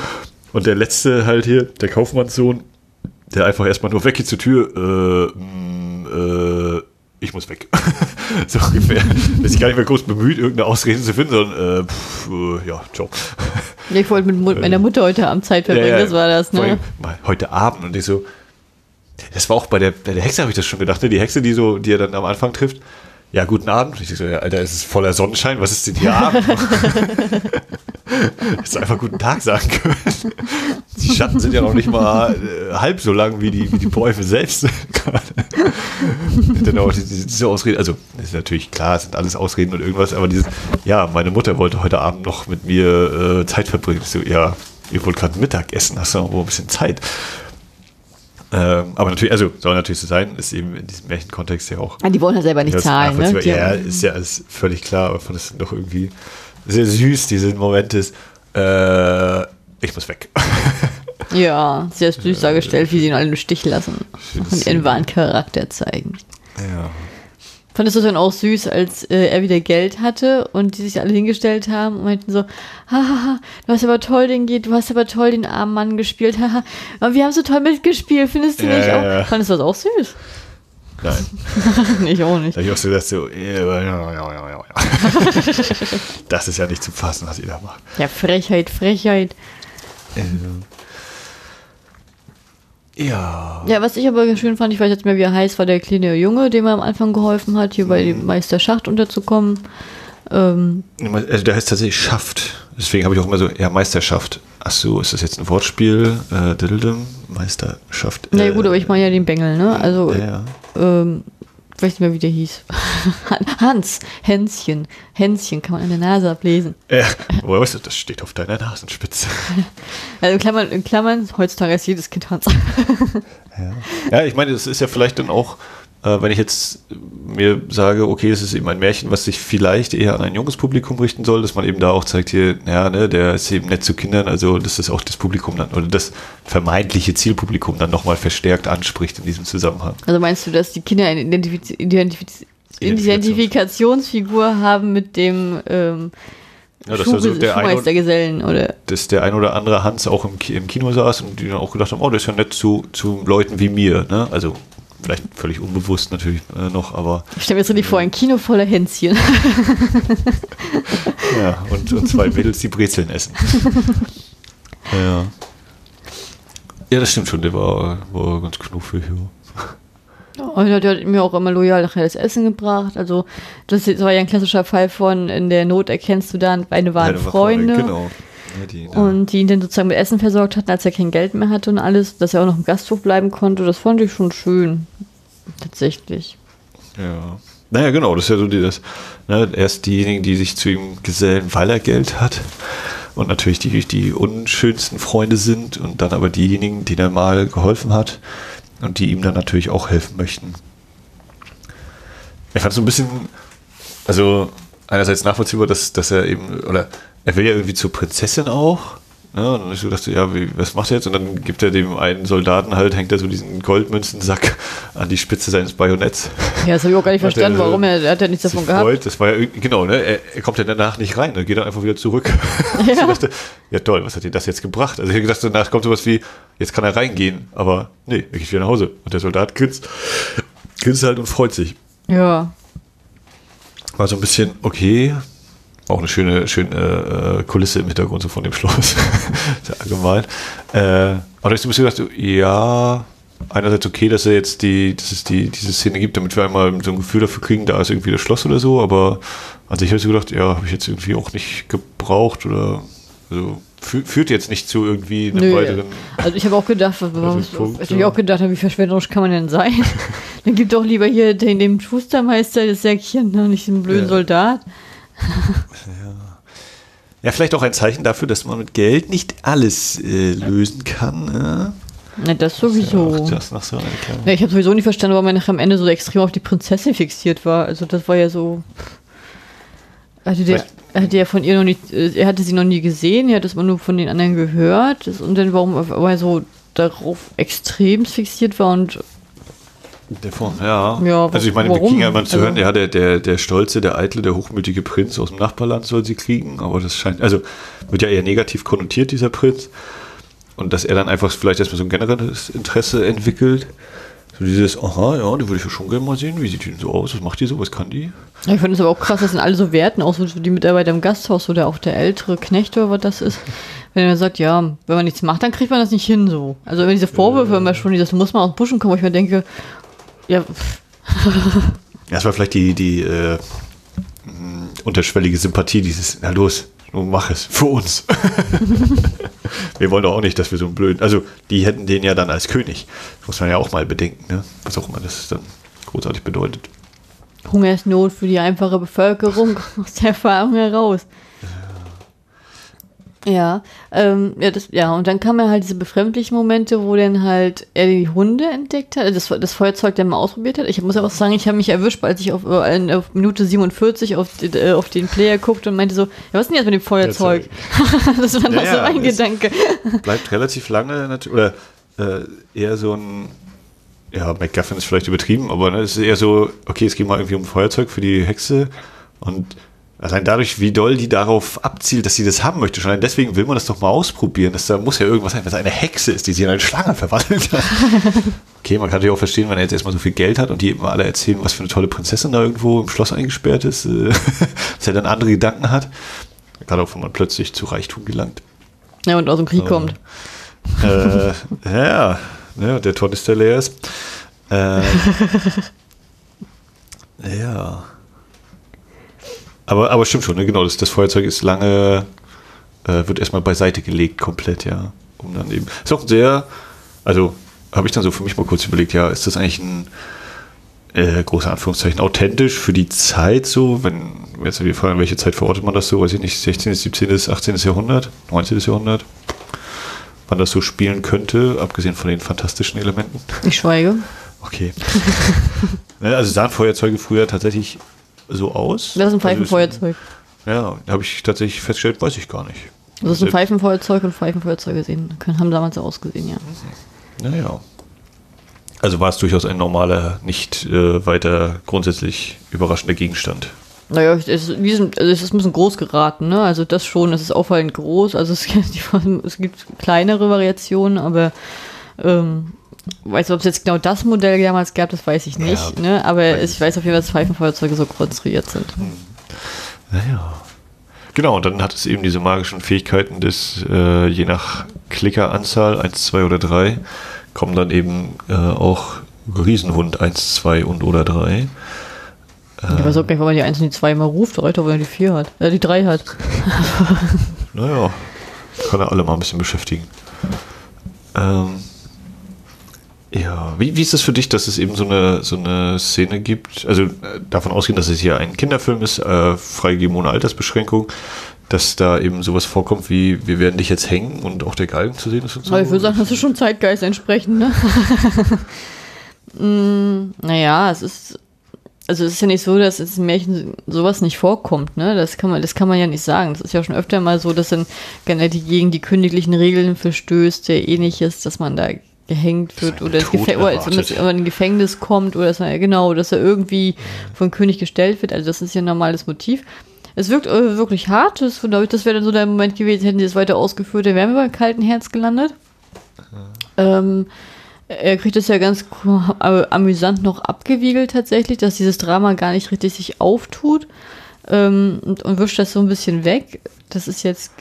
Und der letzte halt hier, der Kaufmannssohn, der einfach erstmal nur weggeht zur Tür, äh, mh, mm, äh, ich muss weg. [LAUGHS] so ungefähr. Der sich gar nicht mehr groß bemüht, irgendeine Ausrede zu finden, sondern, äh, pff, äh, ja, ciao. Ja, ich wollte mit meiner Mutter heute Abend Zeit verbringen, ja, ja, das war das, ne? Heute Abend und ich so, das war auch bei der, bei der Hexe, habe ich das schon gedacht, ne? Die Hexe, die so, die er dann am Anfang trifft, ja, guten Abend. Ich so, ja, Alter, es ist voller Sonnenschein, was ist denn hier Abend? [LAUGHS] [LAUGHS] Hättest einfach guten Tag sagen können. Die Schatten sind ja noch nicht mal äh, halb so lang wie die, wie die Bäume selbst. dann auch diese Ausreden, also ist natürlich klar, es sind alles Ausreden und irgendwas, aber dieses, ja, meine Mutter wollte heute Abend noch mit mir äh, Zeit verbringen. Ich so, ja, ihr wollt gerade Mittag essen, hast du noch ein bisschen Zeit. Ähm, aber natürlich, also soll natürlich so sein, ist eben in diesem Märchenkontext ja auch. Ah, die wollen ja selber nicht zahlen, ne? Ja, ist ja alles völlig klar, aber fand es doch irgendwie sehr süß, diese Momente ist, äh, ich muss weg. [LAUGHS] ja, sehr süß dargestellt, wie sie ihn alle im Stich lassen und ihren wahren Charakter zeigen. Ja. Fandest du es dann auch süß, als äh, er wieder Geld hatte und die sich alle hingestellt haben und meinten so, hahaha, du hast aber toll den du hast aber toll den armen Mann gespielt, haha, aber wir haben so toll mitgespielt, findest du ja, nicht auch? Ja. Fandest du das auch süß? Nein. [LAUGHS] ich auch nicht. Da ich auch so gedacht, so, ja, ja, ja, ja, ja. [LAUGHS] das ist ja nicht zu fassen, was ihr da macht. Ja, Frechheit, Frechheit. Ähm. Ja. Ja, was ich aber schön fand, ich weiß jetzt mehr, wie er heißt, war der kleine Junge, dem er am Anfang geholfen hat, hier mhm. bei dem Meister Schacht unterzukommen. Ähm, also der heißt tatsächlich Schaft. Deswegen habe ich auch immer so, ja, Meisterschaft. Ach so, ist das jetzt ein Wortspiel? Äh, Dildem, Meisterschaft. Äh, Na gut, aber ich meine ja den Bengel, ne? Also, ja. ähm, ich weiß nicht mehr, wie der hieß. [LAUGHS] Hans, Hänschen. Hänschen kann man an der Nase ablesen. Ja, woher weißt du, das steht auf deiner Nasenspitze. [LAUGHS] Also in Klammern, in Klammern heutzutage ist jedes Kind Hans. ja. ja, ich meine, das ist ja vielleicht dann auch äh, wenn ich jetzt mir sage, okay, es ist eben ein Märchen, was sich vielleicht eher an ein junges Publikum richten soll, dass man eben da auch zeigt, hier, ja, ne, der ist eben nett zu Kindern, also dass das auch das Publikum dann oder das vermeintliche Zielpublikum dann nochmal verstärkt anspricht in diesem Zusammenhang. Also meinst du, dass die Kinder eine Identifiz Identifiz Identifikationsfigur haben mit dem ähm, ja, dass also der ein, oder? Dass der ein oder andere Hans auch im, im Kino saß und die dann auch gedacht haben, oh, der ist ja nett zu, zu Leuten wie mir, ne? Also Vielleicht völlig unbewusst natürlich äh, noch, aber. Ich stelle mir jetzt richtig vor, ein Kino voller Hänschen. [LAUGHS] ja, und, und, zwei Mädels, die Brezeln essen. [LAUGHS] ja. Ja, das stimmt schon, der war, war ganz knuffig. Ja. Und der hat mir auch immer loyal nachher das Essen gebracht. Also, das war ja ein klassischer Fall von in der Not erkennst du dann eine wahren Freunde. Genau. Ja, die, ja. Und die ihn dann sozusagen mit Essen versorgt hatten, als er kein Geld mehr hatte und alles, dass er auch noch im Gasthof bleiben konnte. Das fand ich schon schön. Tatsächlich. Ja. Naja, genau, das ist ja so die, das, ne, erst diejenigen, die sich zu ihm gesellen, weil er Geld hat. Und natürlich die, die unschönsten Freunde sind und dann aber diejenigen, denen er mal geholfen hat und die ihm dann natürlich auch helfen möchten. Ich fand es so ein bisschen, also einerseits nachvollziehbar, dass, dass er eben, oder er will ja irgendwie zur Prinzessin auch. Ja, und dann ich so dachte, ja, wie, was macht er jetzt? Und dann gibt er dem einen Soldaten halt, hängt er so diesen Goldmünzensack an die Spitze seines Bajonetts. Ja, das habe ich auch gar nicht verstanden, er, warum er, er hat ja nichts davon gehabt. freut. Das war ja genau, ne? Er, er kommt ja danach nicht rein, er geht dann einfach wieder zurück. [LAUGHS] Ja. ich dachte, ja toll, was hat dir das jetzt gebracht? Also ich habe gedacht, danach kommt sowas wie, jetzt kann er reingehen, aber nee, er geht wieder nach Hause. Und der Soldat grinst, grinst halt und freut sich. Ja. War so ein bisschen, okay, auch eine schöne, schöne äh, Kulisse im Hintergrund so von dem Schloss. [LAUGHS] Sehr allgemein. Äh, aber da hab ich so ein bisschen gedacht, ja, einerseits okay, dass er jetzt die, dass es die, diese Szene gibt, damit wir einmal so ein Gefühl dafür kriegen, da ist irgendwie das Schloss oder so, aber an sich habe ich so gedacht, ja, habe ich jetzt irgendwie auch nicht gebraucht oder also fü führt jetzt nicht zu irgendwie einem Nö. weiteren. Also ich habe auch gedacht, was, was, Punkt, was ich ja. auch gedacht habe, wie verschwenderisch kann man denn sein? [LAUGHS] Dann gib doch lieber hier den, dem Schustermeister das Säckchen, ne, nicht den blöden Ja. Soldat. [LAUGHS] Ja, vielleicht auch ein Zeichen dafür, dass man mit Geld nicht alles äh, lösen kann. Ne? Ne, das sowieso. Das noch so Ja, ich habe sowieso nicht verstanden, warum er nachher am Ende so extrem auf die Prinzessin fixiert war. Also das war ja so. Hatte der, hatte er von ihr noch nicht, äh, er hatte sie noch nie gesehen, er hat es immer nur von den anderen gehört. Das- Und dann warum er so darauf extrem fixiert war und Der Form, ja. Ja, also ich meine, warum? wir kriegen ja immer zu Also- hören, ja, der, der, der stolze, der eitle, der hochmütige Prinz aus dem Nachbarland soll sie kriegen, aber das scheint, also wird ja eher negativ konnotiert, dieser Prinz. Und dass er dann einfach vielleicht erstmal so ein generelles Interesse entwickelt. So dieses, aha, ja, die würde ich ja schon gerne mal sehen. Wie sieht die denn so aus? Was macht die so? Was kann die? Ja, Ich finde es aber auch krass, dass sind alle so werten, auch so die Mitarbeiter im Gasthaus oder auch der ältere Knecht oder was das ist. Wenn er sagt, ja, wenn man nichts macht, dann kriegt man das nicht hin so. Also immer diese Vorwürfe immer schon, dieses muss man aus Buschen kommen, wo ich mir denke, [LAUGHS] ja, es war vielleicht die, die äh, mh, unterschwellige Sympathie, dieses, na los, mach es, für uns. [LAUGHS] wir wollen doch auch nicht, dass wir so einen blöden, also die hätten den ja dann als König. Das muss man ja auch mal bedenken, ne? was auch immer das dann großartig bedeutet. Hungersnot für die einfache Bevölkerung [LAUGHS] aus der Erfahrung heraus. Ja, ähm, ja, das, ja, und dann kamen ja halt diese befremdlichen Momente, wo dann halt er die Hunde entdeckt hat, das, das Feuerzeug dann mal ausprobiert hat. Ich muss aber auch sagen, ich habe mich erwischt, als ich auf, auf Minute 47 auf, äh, auf den Player guckte und meinte so, ja, was ist denn jetzt mit dem Feuerzeug? [LAUGHS] das war noch Ja, so das- Gedanke. Bleibt relativ lange, nat- oder äh, eher so ein, ja, MacGuffin ist vielleicht übertrieben, aber ne, es ist eher so, okay, es geht mal irgendwie um Feuerzeug für die Hexe und allein dadurch, wie doll die darauf abzielt, dass sie das haben möchte, schon deswegen will man das doch mal ausprobieren. Das, da muss ja irgendwas sein, wenn es eine Hexe ist, die sich in eine Schlange verwandelt hat. [LAUGHS] okay, man kann natürlich auch verstehen, wenn er jetzt erstmal so viel Geld hat und die immer alle erzählen, was für eine tolle Prinzessin da irgendwo im Schloss eingesperrt ist, äh, [LAUGHS] dass er dann andere Gedanken hat. Gerade auch, wenn man plötzlich zu Reichtum gelangt. Ja, und aus dem Krieg kommt. äh, ja, ja, der Tornister leer ist. Ähm, [LAUGHS] ja. Aber, aber stimmt schon, ne? genau, das, das Feuerzeug ist lange, äh, wird erstmal beiseite gelegt, komplett, ja. Um dann eben. Ist auch sehr, also habe ich dann so für mich mal kurz überlegt, ja, ist das eigentlich ein äh, große Anführungszeichen authentisch für die Zeit so, wenn jetzt wir fragen, welche Zeit verortet man das so, weiß ich nicht, 16., 17., 18. Jahrhundert, 19. Jahrhundert, wann das so spielen könnte, abgesehen von den fantastischen Elementen. Ich schweige. Okay. [LAUGHS] Ne, also sahen Feuerzeuge früher tatsächlich so aus? Das ist ein Also Pfeifenfeuerzeug. ja, habe ich tatsächlich festgestellt, weiß ich gar nicht. Das ist ein Pfeifenfeuerzeug und Pfeifenfeuerzeug gesehen. Können- Haben damals so ausgesehen, ja. Naja. Also war es durchaus ein normaler, nicht äh, weiter grundsätzlich überraschender Gegenstand. Naja, es ist, also es ist ein bisschen groß geraten, ne? Also das schon, es ist auffallend groß. Also es [LAUGHS] gibt, es gibt kleinere Variationen, aber ähm, weiß ob es jetzt genau das Modell damals gab, das weiß ich nicht. Ja, ne? Aber weiß ich weiß auf jeden Fall, dass Pfeifenfeuerzeuge so konstruiert sind. Naja. Genau, und dann hat es eben diese magischen Fähigkeiten des, äh, je nach Klickeranzahl, 1, 2 oder 3, kommen dann eben äh, auch Riesenhund 1, 2 und oder 3. Ich weiß auch gar nicht, warum man die 1 und die 2 immer ruft, doch, wenn man die 4 hat. Äh, die 3 hat. [LAUGHS] Naja, kann er alle mal ein bisschen beschäftigen. Ähm, ja, wie, wie ist es für dich, dass es eben so eine, so eine Szene gibt? Also äh, davon ausgehen, dass es hier ein Kinderfilm ist, äh, freigegeben ohne Altersbeschränkung, dass da eben sowas vorkommt wie, wir werden dich jetzt hängen und auch der Galgen zu sehen ist und so. Aber ich würde sagen, das ist schon Zeitgeist entsprechend, ne? [LAUGHS] mm, naja, es ist. Also es ist ja nicht so, dass es im Märchen sowas nicht vorkommt, ne? Das kann man, das kann man ja nicht sagen. Das ist ja schon öfter mal so, dass dann die gegen die königlichen Regeln verstößt, der ähnliches, dass man da gehängt wird oder, ins Gefä oder dass er in Gefängnis kommt oder dass er, genau, dass er irgendwie vom König gestellt wird. Also das ist ja ein normales Motiv. Es wirkt äh, wirklich hart. Das, das wäre dann so der Moment gewesen, hätten sie es weiter ausgeführt, dann wären wir beim kalten Herz gelandet. Ähm, er kriegt es ja ganz amüsant noch abgewiegelt tatsächlich, dass dieses Drama gar nicht richtig sich auftut ähm, und, und wischt das so ein bisschen weg. Das ist jetzt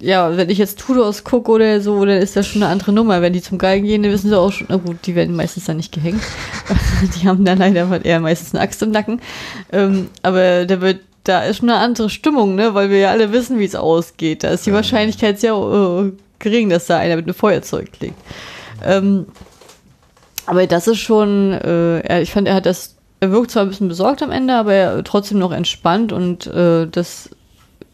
ja, wenn ich jetzt Tudors gucke oder so, dann ist das schon eine andere Nummer. Wenn die zum Geigen gehen, dann wissen sie auch schon, na gut, die werden meistens dann nicht gehängt. [LAUGHS] die haben dann leider eher meistens eine Axt im Nacken. Ähm, aber da wird, da ist schon eine andere Stimmung, ne, weil wir ja alle wissen, wie es ausgeht. Da ist die Wahrscheinlichkeit sehr uh, gering, dass da einer mit einem Feuerzeug klingt. Ähm, aber das ist schon, äh, ich fand, er hat das, er wirkt zwar ein bisschen besorgt am Ende, aber er trotzdem noch entspannt und äh, das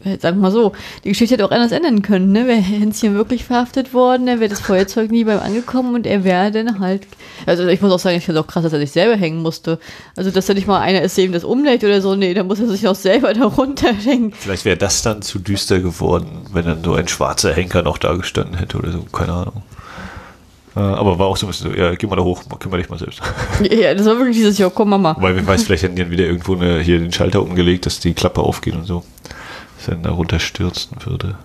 sagen wir mal so, die Geschichte hätte auch anders ändern können, ne? Wäre Hänschen wirklich verhaftet worden, dann wäre das Feuerzeug nie beim angekommen und er wäre dann halt, also ich muss auch sagen, ich finde es auch krass, dass er sich selber hängen musste. Also, dass da nicht mal einer ist, der ihm das umlegt oder so, nee, da muss er sich auch selber darunter hängen. Vielleicht wäre das dann zu düster geworden, wenn dann so ein schwarzer Henker noch da gestanden hätte oder so, keine Ahnung. Äh, aber war auch so ein bisschen so, ja, geh mal da hoch, kümmere dich mal selbst. [LAUGHS] Ja, das war wirklich dieses, ja, komm, Mama. Weil wer weiß, vielleicht hätten die dann wieder irgendwo eine, hier den Schalter umgelegt, dass die Klappe aufgeht und so dann da runterstürzen würde.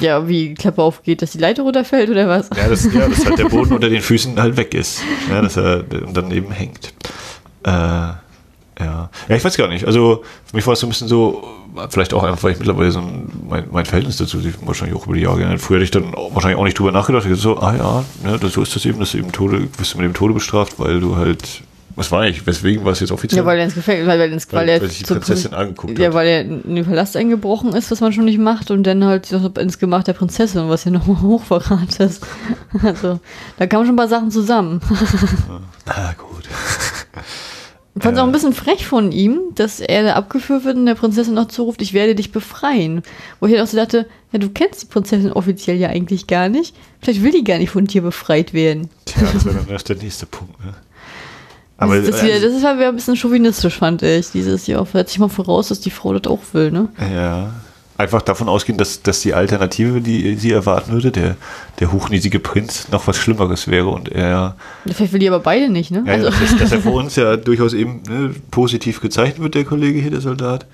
Ja, wie die Klappe aufgeht, dass die Leiter runterfällt oder was? Ja, dass, ja, dass halt der [LAUGHS] Boden unter den Füßen halt weg ist. Ja, dass er dann eben hängt. Äh, ja. ja, ich weiß gar nicht. Also für mich war es so ein bisschen so, vielleicht auch einfach, weil ich mittlerweile so ein, mein, mein Verhältnis dazu sich wahrscheinlich auch über die Jahre geändert. Früher hätte ich dann wahrscheinlich auch nicht drüber nachgedacht. Ich so, ah ja, ne, so ist das eben, dass du eben Tode, wirst du mit dem Tode bestraft, weil du halt was war ich? Weswegen war es jetzt offiziell? Ja, weil er ins Gefängnis, weil, weil, ins, weil, weil er die Prinzessin angeguckt Ja, weil er in den Palast eingebrochen ist, was man schon nicht macht, und dann halt ins Gemach der Prinzessin, was ja nochmal [LAUGHS] Hochverrat ist. [LAUGHS] Also, da kamen schon ein paar Sachen zusammen. [LAUGHS] ah, gut. Ich fand es auch ein bisschen frech von ihm, dass er da abgeführt wird und der Prinzessin noch zuruft, ich werde dich befreien. Wo ich halt auch so dachte, ja, du kennst die Prinzessin offiziell ja eigentlich gar nicht. Vielleicht will die gar nicht von dir befreit werden. Tja, das wäre dann erst der nächste Punkt, ne? Aber das, ist, wieder, das ist halt wieder ein bisschen chauvinistisch, fand ich. Dieses Jahr setzt sich mal voraus, dass die Frau das auch will, ne? Ja. Einfach davon ausgehen, dass, dass die Alternative, die sie erwarten würde, der, der hochnäsige Prinz, noch was Schlimmeres wäre und er. Vielleicht will die aber beide nicht, ne? Ja, also. dass, dass, er [LAUGHS] vor uns ja durchaus eben ne, positiv gezeichnet wird, der Kollege hier, der Soldat.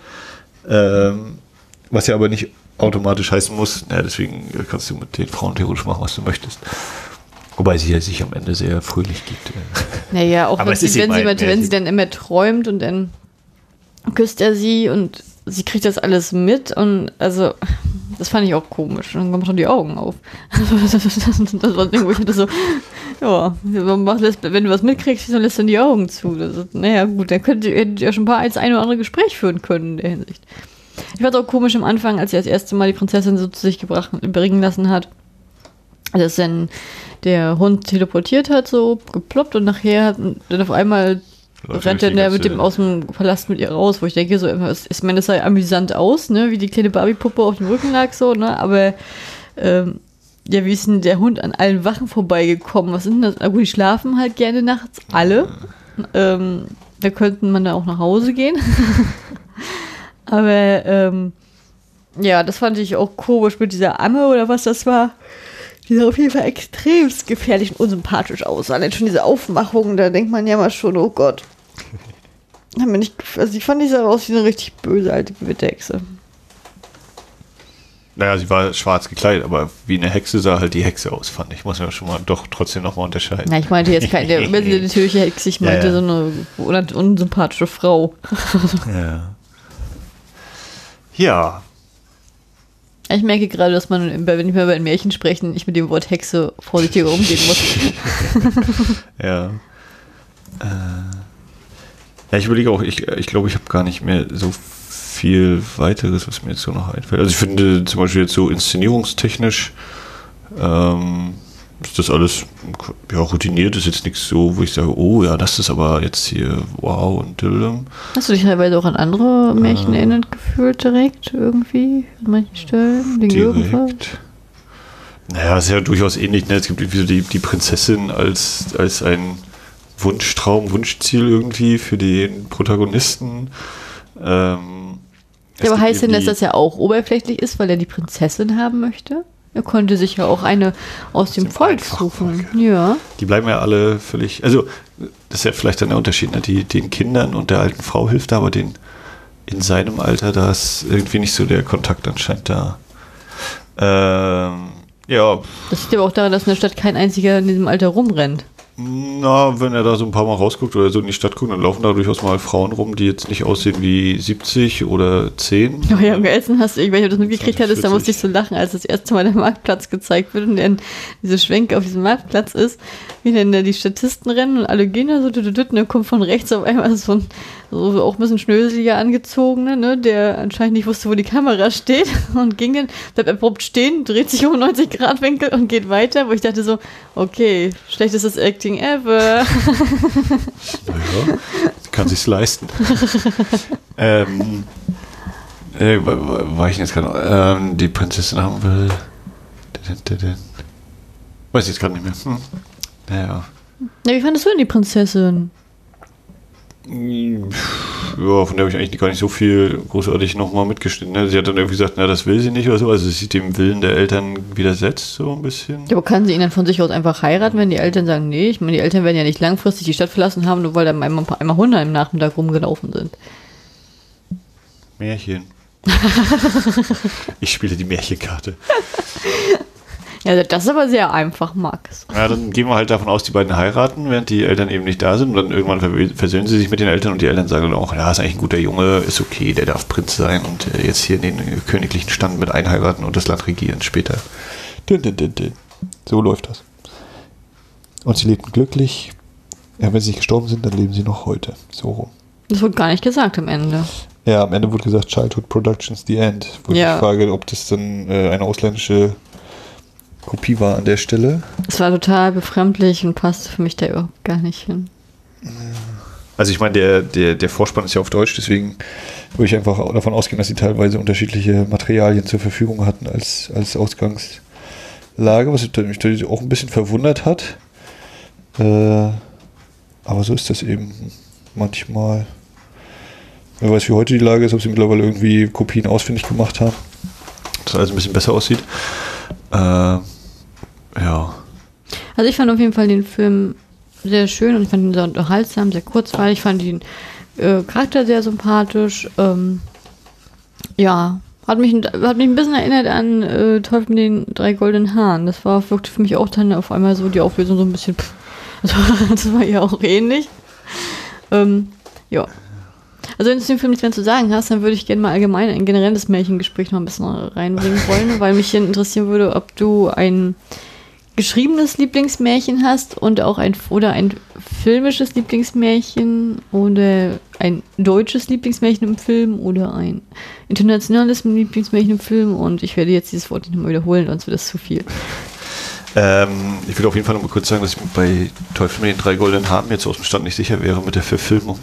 Ähm, was ja aber nicht automatisch heißen muss, ja, deswegen kannst du mit den Frauen theoretisch machen, was du möchtest. Wobei sie ja sich am Ende sehr fröhlich gibt. Naja, auch wenn sie, wenn, sie, mit, wenn sie dann immer träumt und dann küsst er sie und sie kriegt das alles mit und also das fand ich auch komisch. Und dann kommen schon die Augen auf. [LAUGHS] das war ein Ding, wo ich hatte so, ja, wenn du was mitkriegst, wieso lässt du die Augen zu? Ist, naja, gut, dann könnt ihr ja schon ein paar als ein oder andere Gespräch führen können in der Hinsicht. Ich fand es auch komisch am Anfang, als sie das erste Mal die Prinzessin so zu sich gebracht, bringen lassen hat. Dass dann der Hund teleportiert hat, so geploppt und nachher hat dann auf einmal rennt dann der mit dem aus dem Palast mit ihr raus, wo ich denke, so, ich meine, das sah amüsant aus, ne, wie die kleine Barbie-Puppe auf dem Rücken lag, so, ne, aber ähm, ja, wie ist denn der Hund an allen Wachen vorbeigekommen? Was sind das? Na gut, die schlafen halt gerne nachts, alle. Ähm, da könnten man da auch nach Hause gehen. [LAUGHS] aber ähm, ja, das fand ich auch komisch mit dieser Amme oder was das war. Die sah auf jeden Fall extremst gefährlich und unsympathisch aus. Allein schon diese Aufmachung, da denkt man ja mal schon, oh Gott. also ich fand die sah aus wie eine richtig böse alte Gewitterhexe. Naja, sie war schwarz gekleidet, aber wie eine Hexe sah halt die Hexe aus, fand ich. Muss man schon mal doch trotzdem nochmal unterscheiden. Na, ich meinte jetzt keine natürliche Hexe, ich [LAUGHS] meinte ja, ja. so eine unsympathische Frau. ja. Ja, ich merke gerade, dass man, wenn ich mal über ein Märchen sprechen, ich mit dem Wort Hexe vorsichtiger umgehen muss. [LAUGHS] ja. Äh, ja, ich überlege auch, ich, ich glaube, ich habe gar nicht mehr so viel weiteres, was mir jetzt so noch einfällt. Also ich finde zum Beispiel jetzt so inszenierungstechnisch ähm, ist das alles ja, routiniert, ist jetzt nichts so, wo ich sage, oh ja, das ist aber jetzt hier wow und dillam. Hast du dich teilweise auch an andere Märchen äh, erinnert gefühlt direkt irgendwie an manchen Stellen? Den direkt. Naja, ist ja durchaus ähnlich. Ne? Es gibt irgendwie so die, die Prinzessin als, als ein Wunschtraum, Wunschziel irgendwie für den Protagonisten. Ähm, ja, aber heißt denn, dass das ja auch oberflächlich ist, weil er die Prinzessin haben möchte? Er konnte sich ja auch eine aus dem, dem Volk suchen. Ja. Die bleiben ja alle völlig. Also, das ist ja vielleicht dann der Unterschied. Ne? Die, den Kindern und der alten Frau hilft aber den in seinem Alter, da ist irgendwie nicht so der Kontakt anscheinend da. Ähm, ja. Das liegt aber auch daran, dass in der Stadt kein einziger in diesem Alter rumrennt. Na, wenn er da so ein paar Mal rausguckt oder so in die Stadt guckt, dann laufen da durchaus mal Frauen rum, die jetzt nicht aussehen wie 70 oder 10. [LAUGHS] Oh ja, am geilsten hast du, ich weiß nicht, ob du das mitgekriegt hattest, da musste ich so lachen, als das erste Mal der Marktplatz gezeigt wird und dann diese Schwenke auf diesem Marktplatz ist, wie dann da die Statisten rennen und alle gehen da so, und dann kommt von rechts auf einmal so ein so auch ein bisschen schnöseliger angezogene, ne, der anscheinend nicht wusste, wo die Kamera [LAUGHS] steht und ging dann, bleibt abrupt stehen, dreht sich um 90 Grad Winkel und geht weiter, wo ich dachte so, okay, schlechtestes Acting ever. Naja, kann sich's leisten. [LAUGHS] ähm, äh, war ich jetzt gerade, ähm, die Prinzessin haben will. Weiß ich jetzt gerade nicht mehr. Hm. Naja. Ja, wie fandest du denn die Prinzessin? Ja, von der habe ich eigentlich gar nicht so viel großartig nochmal mitgeschnitten. Ne? Sie hat dann irgendwie gesagt, na, das will sie nicht oder so. Also sie dem Willen der Eltern widersetzt, so ein bisschen. Ja, aber kann sie ihn dann von sich aus einfach heiraten, wenn die Eltern sagen, nee? Ich meine, die Eltern werden ja nicht langfristig die Stadt verlassen haben, nur weil da einmal, einmal Hunde im Nachmittag rumgelaufen sind. Märchen. [LAUGHS] ich spiele die Märchenkarte. Ja, das ist aber sehr einfach, Max. Ja, dann gehen wir halt davon aus, die beiden heiraten, während die Eltern eben nicht da sind. Und dann irgendwann versöhnen sie sich mit den Eltern und die Eltern sagen dann auch, ja, ist eigentlich ein guter Junge, ist okay, der darf Prinz sein und äh, jetzt hier in den königlichen Stand mit einheiraten und das Land regieren später. So läuft das. Und sie lebten glücklich. Ja, wenn sie nicht gestorben sind, dann leben sie noch heute. So rum. Das wurde gar nicht gesagt am Ende. Ja, am Ende wurde gesagt, Childhood Productions, the end. Wo ja. ich frage, ob das dann äh, eine ausländische Kopie war an der Stelle. Es war total befremdlich und passte für mich da überhaupt gar nicht hin. Also ich meine, der, der, der Vorspann ist ja auf Deutsch, deswegen würde ich einfach davon ausgehen, dass sie teilweise unterschiedliche Materialien zur Verfügung hatten als, als Ausgangslage, was mich auch ein bisschen verwundert hat. Äh, aber so ist das eben manchmal. Wer weiß, wie heute die Lage ist, ob sie mittlerweile irgendwie Kopien ausfindig gemacht haben. Dass alles ein bisschen besser aussieht. Äh, ja. Also ich fand auf jeden Fall den Film sehr schön und ich fand ihn sehr unterhaltsam, sehr kurzweilig. Ich fand den äh, Charakter sehr sympathisch. Ähm, ja, hat mich, hat mich ein bisschen erinnert an äh, Teufel mit den drei goldenen Haaren. Das war wirkte für mich auch dann auf einmal so die Auflösung so ein bisschen. Pff, das, [LAUGHS] war, das war ja auch ähnlich. Ähm, ja. Also wenn du den Film nichts mehr zu sagen hast, dann würde ich gerne mal allgemein ein generelles Märchengespräch noch ein bisschen reinbringen wollen, weil mich interessieren würde, ob du ein geschriebenes Lieblingsmärchen hast und auch ein oder ein filmisches Lieblingsmärchen oder ein deutsches Lieblingsmärchen im Film oder ein internationales Lieblingsmärchen im Film und ich werde jetzt dieses Wort nicht nochmal wiederholen, sonst wird das zu viel. Ähm, ich will auf jeden Fall noch mal kurz sagen, dass ich bei Teufel mit den drei goldenen Haaren jetzt aus dem Stand nicht sicher wäre mit der Verfilmung.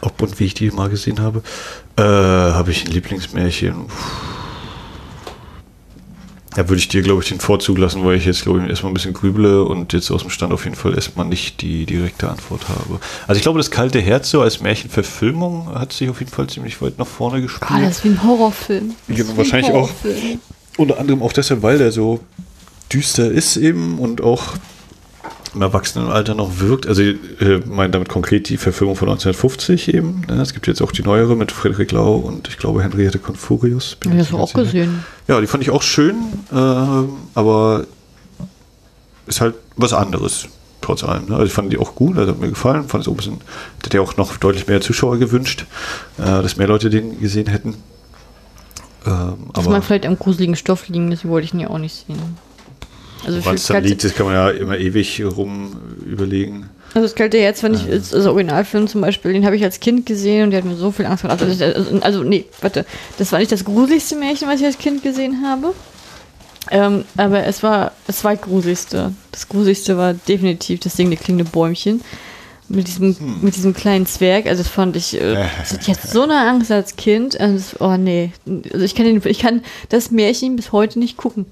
Ob und wie ich die mal gesehen habe. Äh, habe ich ein Lieblingsmärchen? Puh da würde ich dir, glaube ich, den Vorzug lassen, weil ich jetzt, glaube ich, erstmal ein bisschen grüble und jetzt aus dem Stand auf jeden Fall erstmal nicht die direkte Antwort habe. Also ich glaube, das kalte Herz so als Märchenverfilmung hat sich auf jeden Fall ziemlich weit nach vorne gespielt. Ah, das ist wie ein Horrorfilm. Ja, wahrscheinlich auch. Unter anderem auch deshalb, weil der so düster ist eben und auch im Erwachsenenalter noch wirkt. Also ich äh, meine damit konkret die Verfilmung von 1950 eben. Ne? Es gibt jetzt auch die neuere mit Friedrich Lau und ich glaube Henriette Confurius. Bin ja, das auch gesehen. Ja, die fand ich auch schön, äh, aber ist halt was anderes trotz allem. Ne? Also ich fand die auch gut, also hat mir gefallen. Fand es auch ein bisschen, hätte ja auch noch deutlich mehr Zuschauer gewünscht, äh, dass mehr Leute den gesehen hätten. Ähm, das mag vielleicht am gruseligen Stoff liegen, das wollte ich nie auch nicht sehen. Also Wann es dann liegt, das kann man ja immer ewig rum überlegen. Also das kalte Herz fand ich, ist, also Originalfilm zum Beispiel, den habe ich als Kind gesehen und der hat mir so viel Angst gemacht. Also, also, also, nee, warte, das war nicht das gruseligste Märchen, was ich als Kind gesehen habe. Ähm, aber es war das zweitgruseligste. Das gruseligste war definitiv das singende klingende Bäumchen. Mit diesem, Hm. mit diesem kleinen Zwerg, also das fand ich, äh, [LAUGHS] hatte ich jetzt so eine Angst als Kind. Also oh nee, also ich kann, den, ich kann das Märchen bis heute nicht gucken.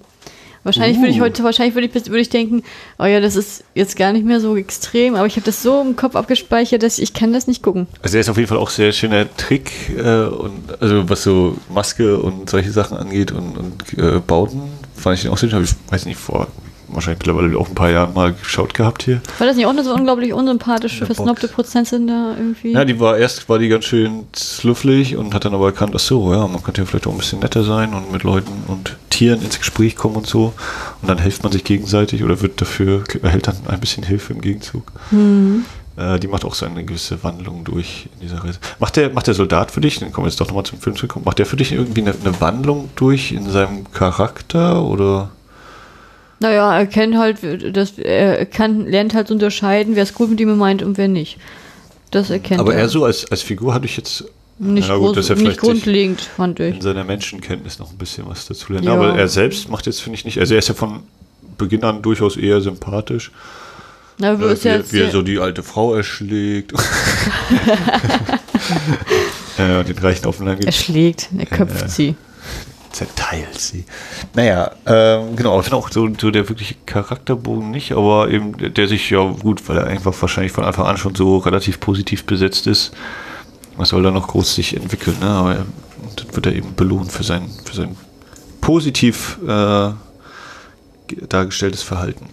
Wahrscheinlich würde ich Uh. heute, wahrscheinlich würde ich, würde ich denken, oh ja, das ist jetzt gar nicht mehr so extrem, aber ich habe das so im Kopf abgespeichert, dass ich, ich kann das nicht gucken. Also der ist auf jeden Fall auch sehr schöner Trick äh, und also was so Maske und solche Sachen angeht und, und äh, Bauten, fand ich den auch sehr schön. Ich weiß nicht vor wahrscheinlich mittlerweile auch ein paar Jahren mal geschaut gehabt hier. War das nicht auch eine so unglaublich unsympathische, versnobte Box. Prozessin da irgendwie? Ja, die war erst war die ganz schön slufflig und hat dann aber erkannt, ach so, ja, man könnte ja vielleicht auch ein bisschen netter sein und mit Leuten und Tieren ins Gespräch kommen und so. Und dann hilft man sich gegenseitig oder wird dafür, erhält dann ein bisschen Hilfe im Gegenzug. Mhm. Äh, die macht auch so eine gewisse Wandlung durch in dieser Reise. Macht der, macht der Soldat für dich, dann kommen wir jetzt doch nochmal zum Film zurück, macht der für dich irgendwie eine, eine Wandlung durch in seinem Charakter oder? Naja, er kennt halt, das, er kann, lernt halt zu unterscheiden, wer es gut mit ihm meint und wer nicht. Das erkennt aber er. er so als, als Figur hatte ich jetzt nicht, Ja, gut, groß, nicht grundlegend, fand ich. in seiner Menschenkenntnis noch ein bisschen was dazu lernen. Ja. Aber er selbst macht jetzt, finde ich, nicht. Also er ist ja von Beginn an durchaus eher sympathisch. Na, Äh, wie, ja wie er so die alte Frau erschlägt. [LAUGHS] äh, den reichen auf den Lang er schlägt, er köpft Ja. sie. Zerteilt sie. Naja, ähm, genau, ich finde auch so, so der wirkliche Charakterbogen nicht, aber eben der, sich ja gut, weil er einfach wahrscheinlich von Anfang an schon so relativ positiv besetzt ist. Was soll da noch groß sich entwickeln, ne? Aber er- dann wird er eben belohnt für sein, für sein positiv äh, ge- dargestelltes Verhalten.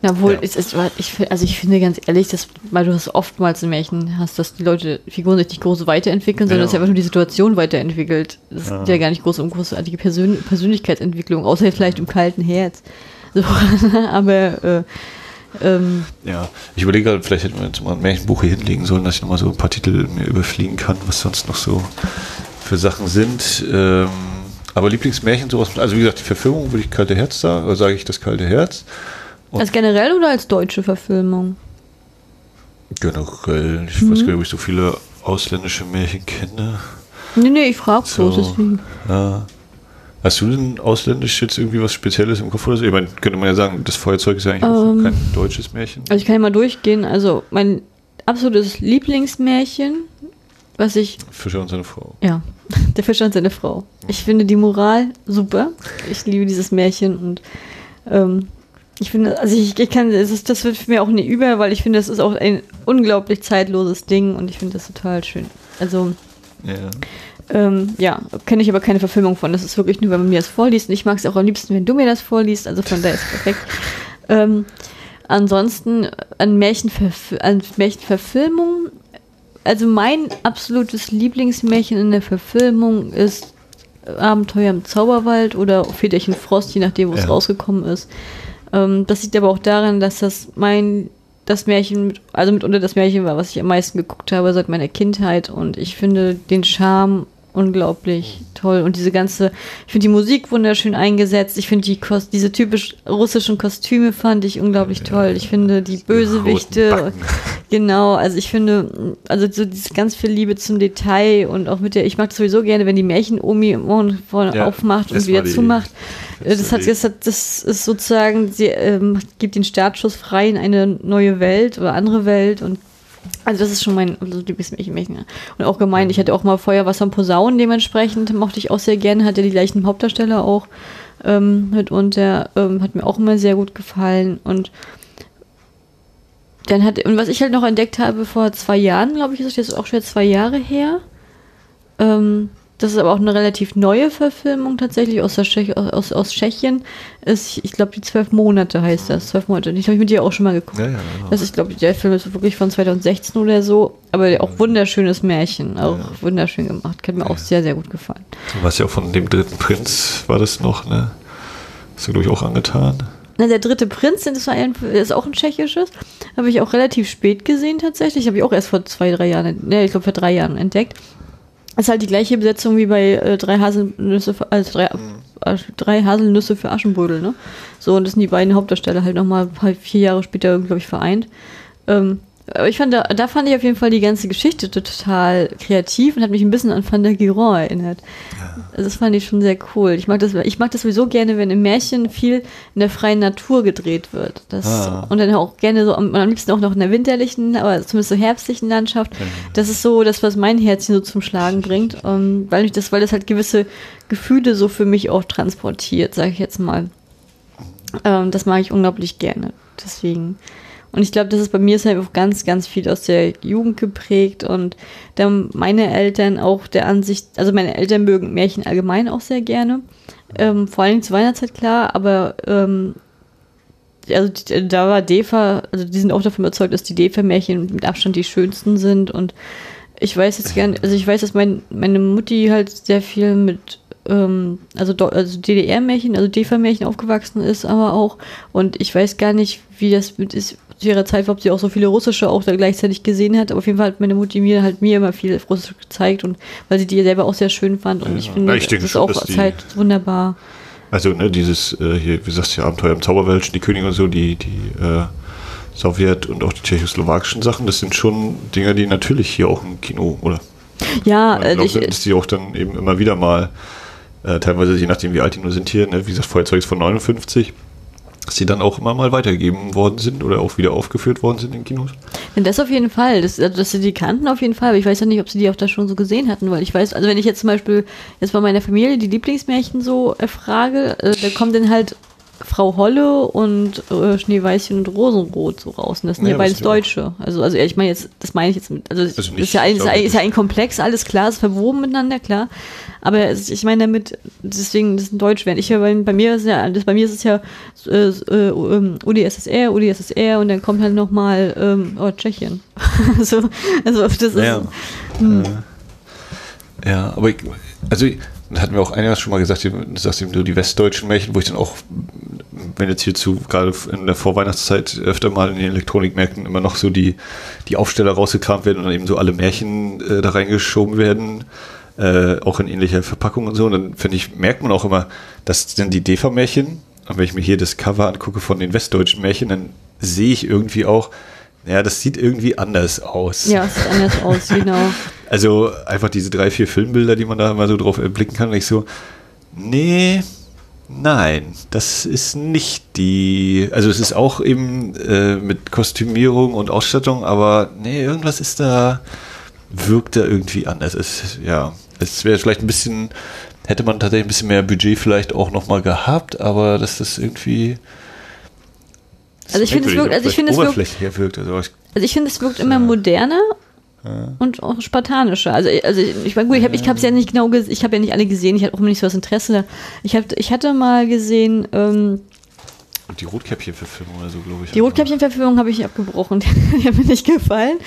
Na wohl, Ja. es ist, ich, also ich finde ganz ehrlich, dass, weil du das oftmals in Märchen hast, dass die Leute, Figuren sich nicht groß weiterentwickeln, sondern Ja. dass einfach nur die Situation weiterentwickelt. Das ist ja gar nicht groß um großartige Persön Persönlichkeitsentwicklung, außer vielleicht im kalten Herz. [LAUGHS] So, aber äh, ähm, Ja, ich überlege gerade, vielleicht hätten wir jetzt mal ein Märchenbuch hier hinlegen sollen, dass ich nochmal so ein paar Titel mir überfliegen kann, was sonst noch so für Sachen sind. Ähm, aber Lieblingsmärchen, sowas, also wie gesagt, die Verfilmung würde ich Kalte Herz sagen, oder sage ich das Kalte Herz. Und- als generell oder als deutsche Verfilmung? Generell, ich Mhm. weiß gar nicht, ob ich so viele ausländische Märchen kenne. Nee, nee, ich frage bloß, So. deswegen. Ja. Hast du denn ausländisch jetzt irgendwie was Spezielles im Kopf oder so? Ich meine, könnte man ja sagen, das Feuerzeug ist ja eigentlich Ähm. kein deutsches Märchen. Also ich kann ja mal durchgehen. Also mein absolutes Lieblingsmärchen, was ich Fischer und seine Frau. Ja, [LAUGHS] der Fischer und seine Frau. Ich finde die Moral super. Ich liebe dieses Märchen und ähm, ich finde, also ich, ich kann, ist, das wird mir auch nie über, weil ich finde, das ist auch ein unglaublich zeitloses Ding und ich finde das total schön. Also, Ja. ähm, ja, kenne ich aber keine Verfilmung von. Das ist wirklich nur, wenn man mir das vorliest. Und ich mag es auch am liebsten, wenn du mir das vorliest. Also von daher ist es perfekt. Ähm, ansonsten an, Märchenverf an Märchenverfilmungen. Also mein absolutes Lieblingsmärchen in der Verfilmung ist Abenteuer im Zauberwald oder Väterchen Frost, je nachdem, wo es Ja. rausgekommen ist. Ähm, das liegt aber auch daran, dass das mein das Märchen, also mitunter das Märchen war, was ich am meisten geguckt habe seit meiner Kindheit. Und ich finde den Charme unglaublich toll. Und diese ganze, ich finde die Musik wunderschön eingesetzt, ich finde die Kos diese typisch russischen Kostüme fand ich unglaublich toll, ich finde die Bösewichte, [LAUGHS] genau, also ich finde, also so dieses ganz viel Liebe zum Detail und auch mit der, ich mag sowieso gerne, wenn die Märchen-Omi Ja, aufmacht und wieder die- zumacht. Äh, Das, hat, das, hat, das ist sozusagen, sie ähm, gibt den Startschuss frei in eine neue Welt oder andere Welt und also das ist schon mein also Lieblingsmärchen. Märchen. Und auch gemeint, ich hatte auch mal Feuer, Wasser und Posaunen, dementsprechend mochte ich auch sehr gerne, hat ja die gleichen Hauptdarsteller auch ähm, mitunter, ähm, hat mir auch immer sehr gut gefallen und dann hat, und was ich halt noch entdeckt habe vor zwei Jahren, glaube ich, ist das jetzt auch schon zwei Jahre her, ähm, das ist aber auch eine relativ neue Verfilmung tatsächlich aus, der Tschech aus, aus Tschechien. Ist, ich glaube, die zwölf Monate heißt das. Zwölf Monate. Ich habe mit dir auch schon mal geguckt. Ja, ja, genau. Das ist, glaube ich, der Film ist wirklich von 2016 oder so. Aber auch wunderschönes Märchen. Auch wunderschön gemacht. Hat mir auch sehr, sehr gut gefallen. Du warst ja auch von dem dritten Prinz, war das noch, ne? Hast du, glaube ich, auch angetan. Na, der dritte Prinz, das war ein, ist auch ein tschechisches. Habe ich auch relativ spät gesehen tatsächlich. Habe ich auch erst vor zwei, drei Jahren, ne, ich glaube vor drei Jahren entdeckt. Ist halt die gleiche Besetzung wie bei äh, drei Haselnüsse für, also drei, äh, drei Haselnüsse für Aschenbrödel, ne? So, und das sind die beiden Hauptdarsteller halt nochmal vier Jahre später, glaube ich, vereint. Ähm, Aber ich fand, da, da fand ich auf jeden Fall die ganze Geschichte total kreativ und hat mich ein bisschen an Van der Giron erinnert. Also das fand ich schon sehr cool. Ich mag das, ich mag das sowieso gerne, wenn im Märchen viel in der freien Natur gedreht wird. Das, Ah. Und dann auch gerne so, am, am liebsten auch noch in der winterlichen, aber zumindest so herbstlichen Landschaft. Das ist so das, was mein Herzchen so zum Schlagen bringt, [LAUGHS] ähm, weil ich das, weil das halt gewisse Gefühle so für mich auch transportiert, sage ich jetzt mal. Ähm, das mag ich unglaublich gerne. Deswegen. Und ich glaube, das ist bei mir ist auch ganz, ganz viel aus der Jugend geprägt und da meine Eltern auch der Ansicht, also meine Eltern mögen Märchen allgemein auch sehr gerne. Ähm, vor allem zur Weihnachtszeit klar, aber ähm, also die- da war Defa, also die sind auch davon überzeugt, dass die Defa-Märchen mit Abstand die schönsten sind und ich weiß jetzt gern, also ich weiß, dass mein, meine Mutti halt sehr viel mit ähm, also, also DDR-Märchen, also DEFA-Märchen aufgewachsen ist, aber auch. Und ich weiß gar nicht, wie das mit ist zu ihrer Zeit, ob sie auch so viele russische auch da gleichzeitig gesehen hat. Aber auf jeden Fall hat meine Mutti mir halt mir immer viel Russisch gezeigt und weil sie die selber auch sehr schön fand. Und Ja. ich finde, ich denke das ist auch die- Zeit wunderbar. Also, ne, dieses, äh, hier, wie sagst du, Abenteuer im Zauberwelsch, die Könige und so, die, die äh, Sowjet und auch die tschechoslowakischen Sachen, das sind schon Dinge, die natürlich hier auch im Kino, oder? Ja, äh, ich, dass die auch dann eben immer wieder mal, äh, teilweise je nachdem, wie alt die nur sind hier, ne, wie gesagt, Feuerzeug ist von 59, dass die dann auch immer mal weitergegeben worden sind oder auch wieder aufgeführt worden sind in Kinos. Denn das auf jeden Fall, das, also, dass sie die kannten auf jeden Fall, aber ich weiß ja nicht, ob sie die auch da schon so gesehen hatten, weil ich weiß, also wenn ich jetzt zum Beispiel jetzt bei meiner Familie die Lieblingsmärchen so erfrage, äh, da kommt dann halt Frau Holle und äh, Schneeweißchen und Rosenrot so raus. Und das sind Ja, ja, beides. Deutsche. Also, also ich meine jetzt, das meine ich jetzt mit, also, Also das nicht- ist, ja ein, ist, ja, ist ja ein Komplex, alles klar, ist verwoben miteinander, klar. Aber ich meine damit, deswegen, das sind Deutsch werden. Ich höre, bei, bei mir ist ja, das, bei mir ist es ja äh, äh, ähm, UdSSR, UdSSR und dann kommt halt nochmal ähm, oh, Tschechien. [LAUGHS] so, also das ist. Ja. Ja, aber ich, also das hatten wir auch einiges schon mal gesagt, du sagst eben so die westdeutschen Märchen, wo ich dann auch, wenn jetzt hierzu gerade in der Vorweihnachtszeit öfter mal in den Elektronikmärkten immer noch so die, die Aufsteller rausgekramt werden und dann eben so alle Märchen äh, da reingeschoben werden, äh, auch in ähnlicher Verpackung und so. Und dann finde ich, merkt man auch immer, dass dann die DEFA-Märchen, und wenn ich mir hier das Cover angucke von den westdeutschen Märchen, dann sehe ich irgendwie auch, ja, das sieht irgendwie anders aus. Ja, es sieht anders aus, genau. [LAUGHS] Also einfach diese drei, vier Filmbilder, die man da mal so drauf erblicken kann, und ich so, nee, nein, das ist nicht die, also es ist auch eben äh, mit Kostümierung und Ausstattung, aber nee, irgendwas ist da, wirkt da irgendwie anders. Es, ja, es wäre vielleicht ein bisschen, hätte man tatsächlich ein bisschen mehr Budget vielleicht auch nochmal gehabt, aber das ist irgendwie. Also ich finde, es merkwürdig, wirkt- also ich finde, es wirkt- wirkt. Also ich, Also ich finde, es wirkt immer moderner und auch spartanischer. Also, also ich meine, gut, ich habe ich es ja nicht genau gesehen, ich habe ja nicht alle gesehen, ich hatte auch nicht so das Interesse. Ich, hab, ich hatte mal gesehen, ähm, und die Rotkäppchen-Verfilmung oder so, glaube ich. die Rotkäppchen-Verfilmung habe ich abgebrochen, [LAUGHS] die hat mir nicht gefallen.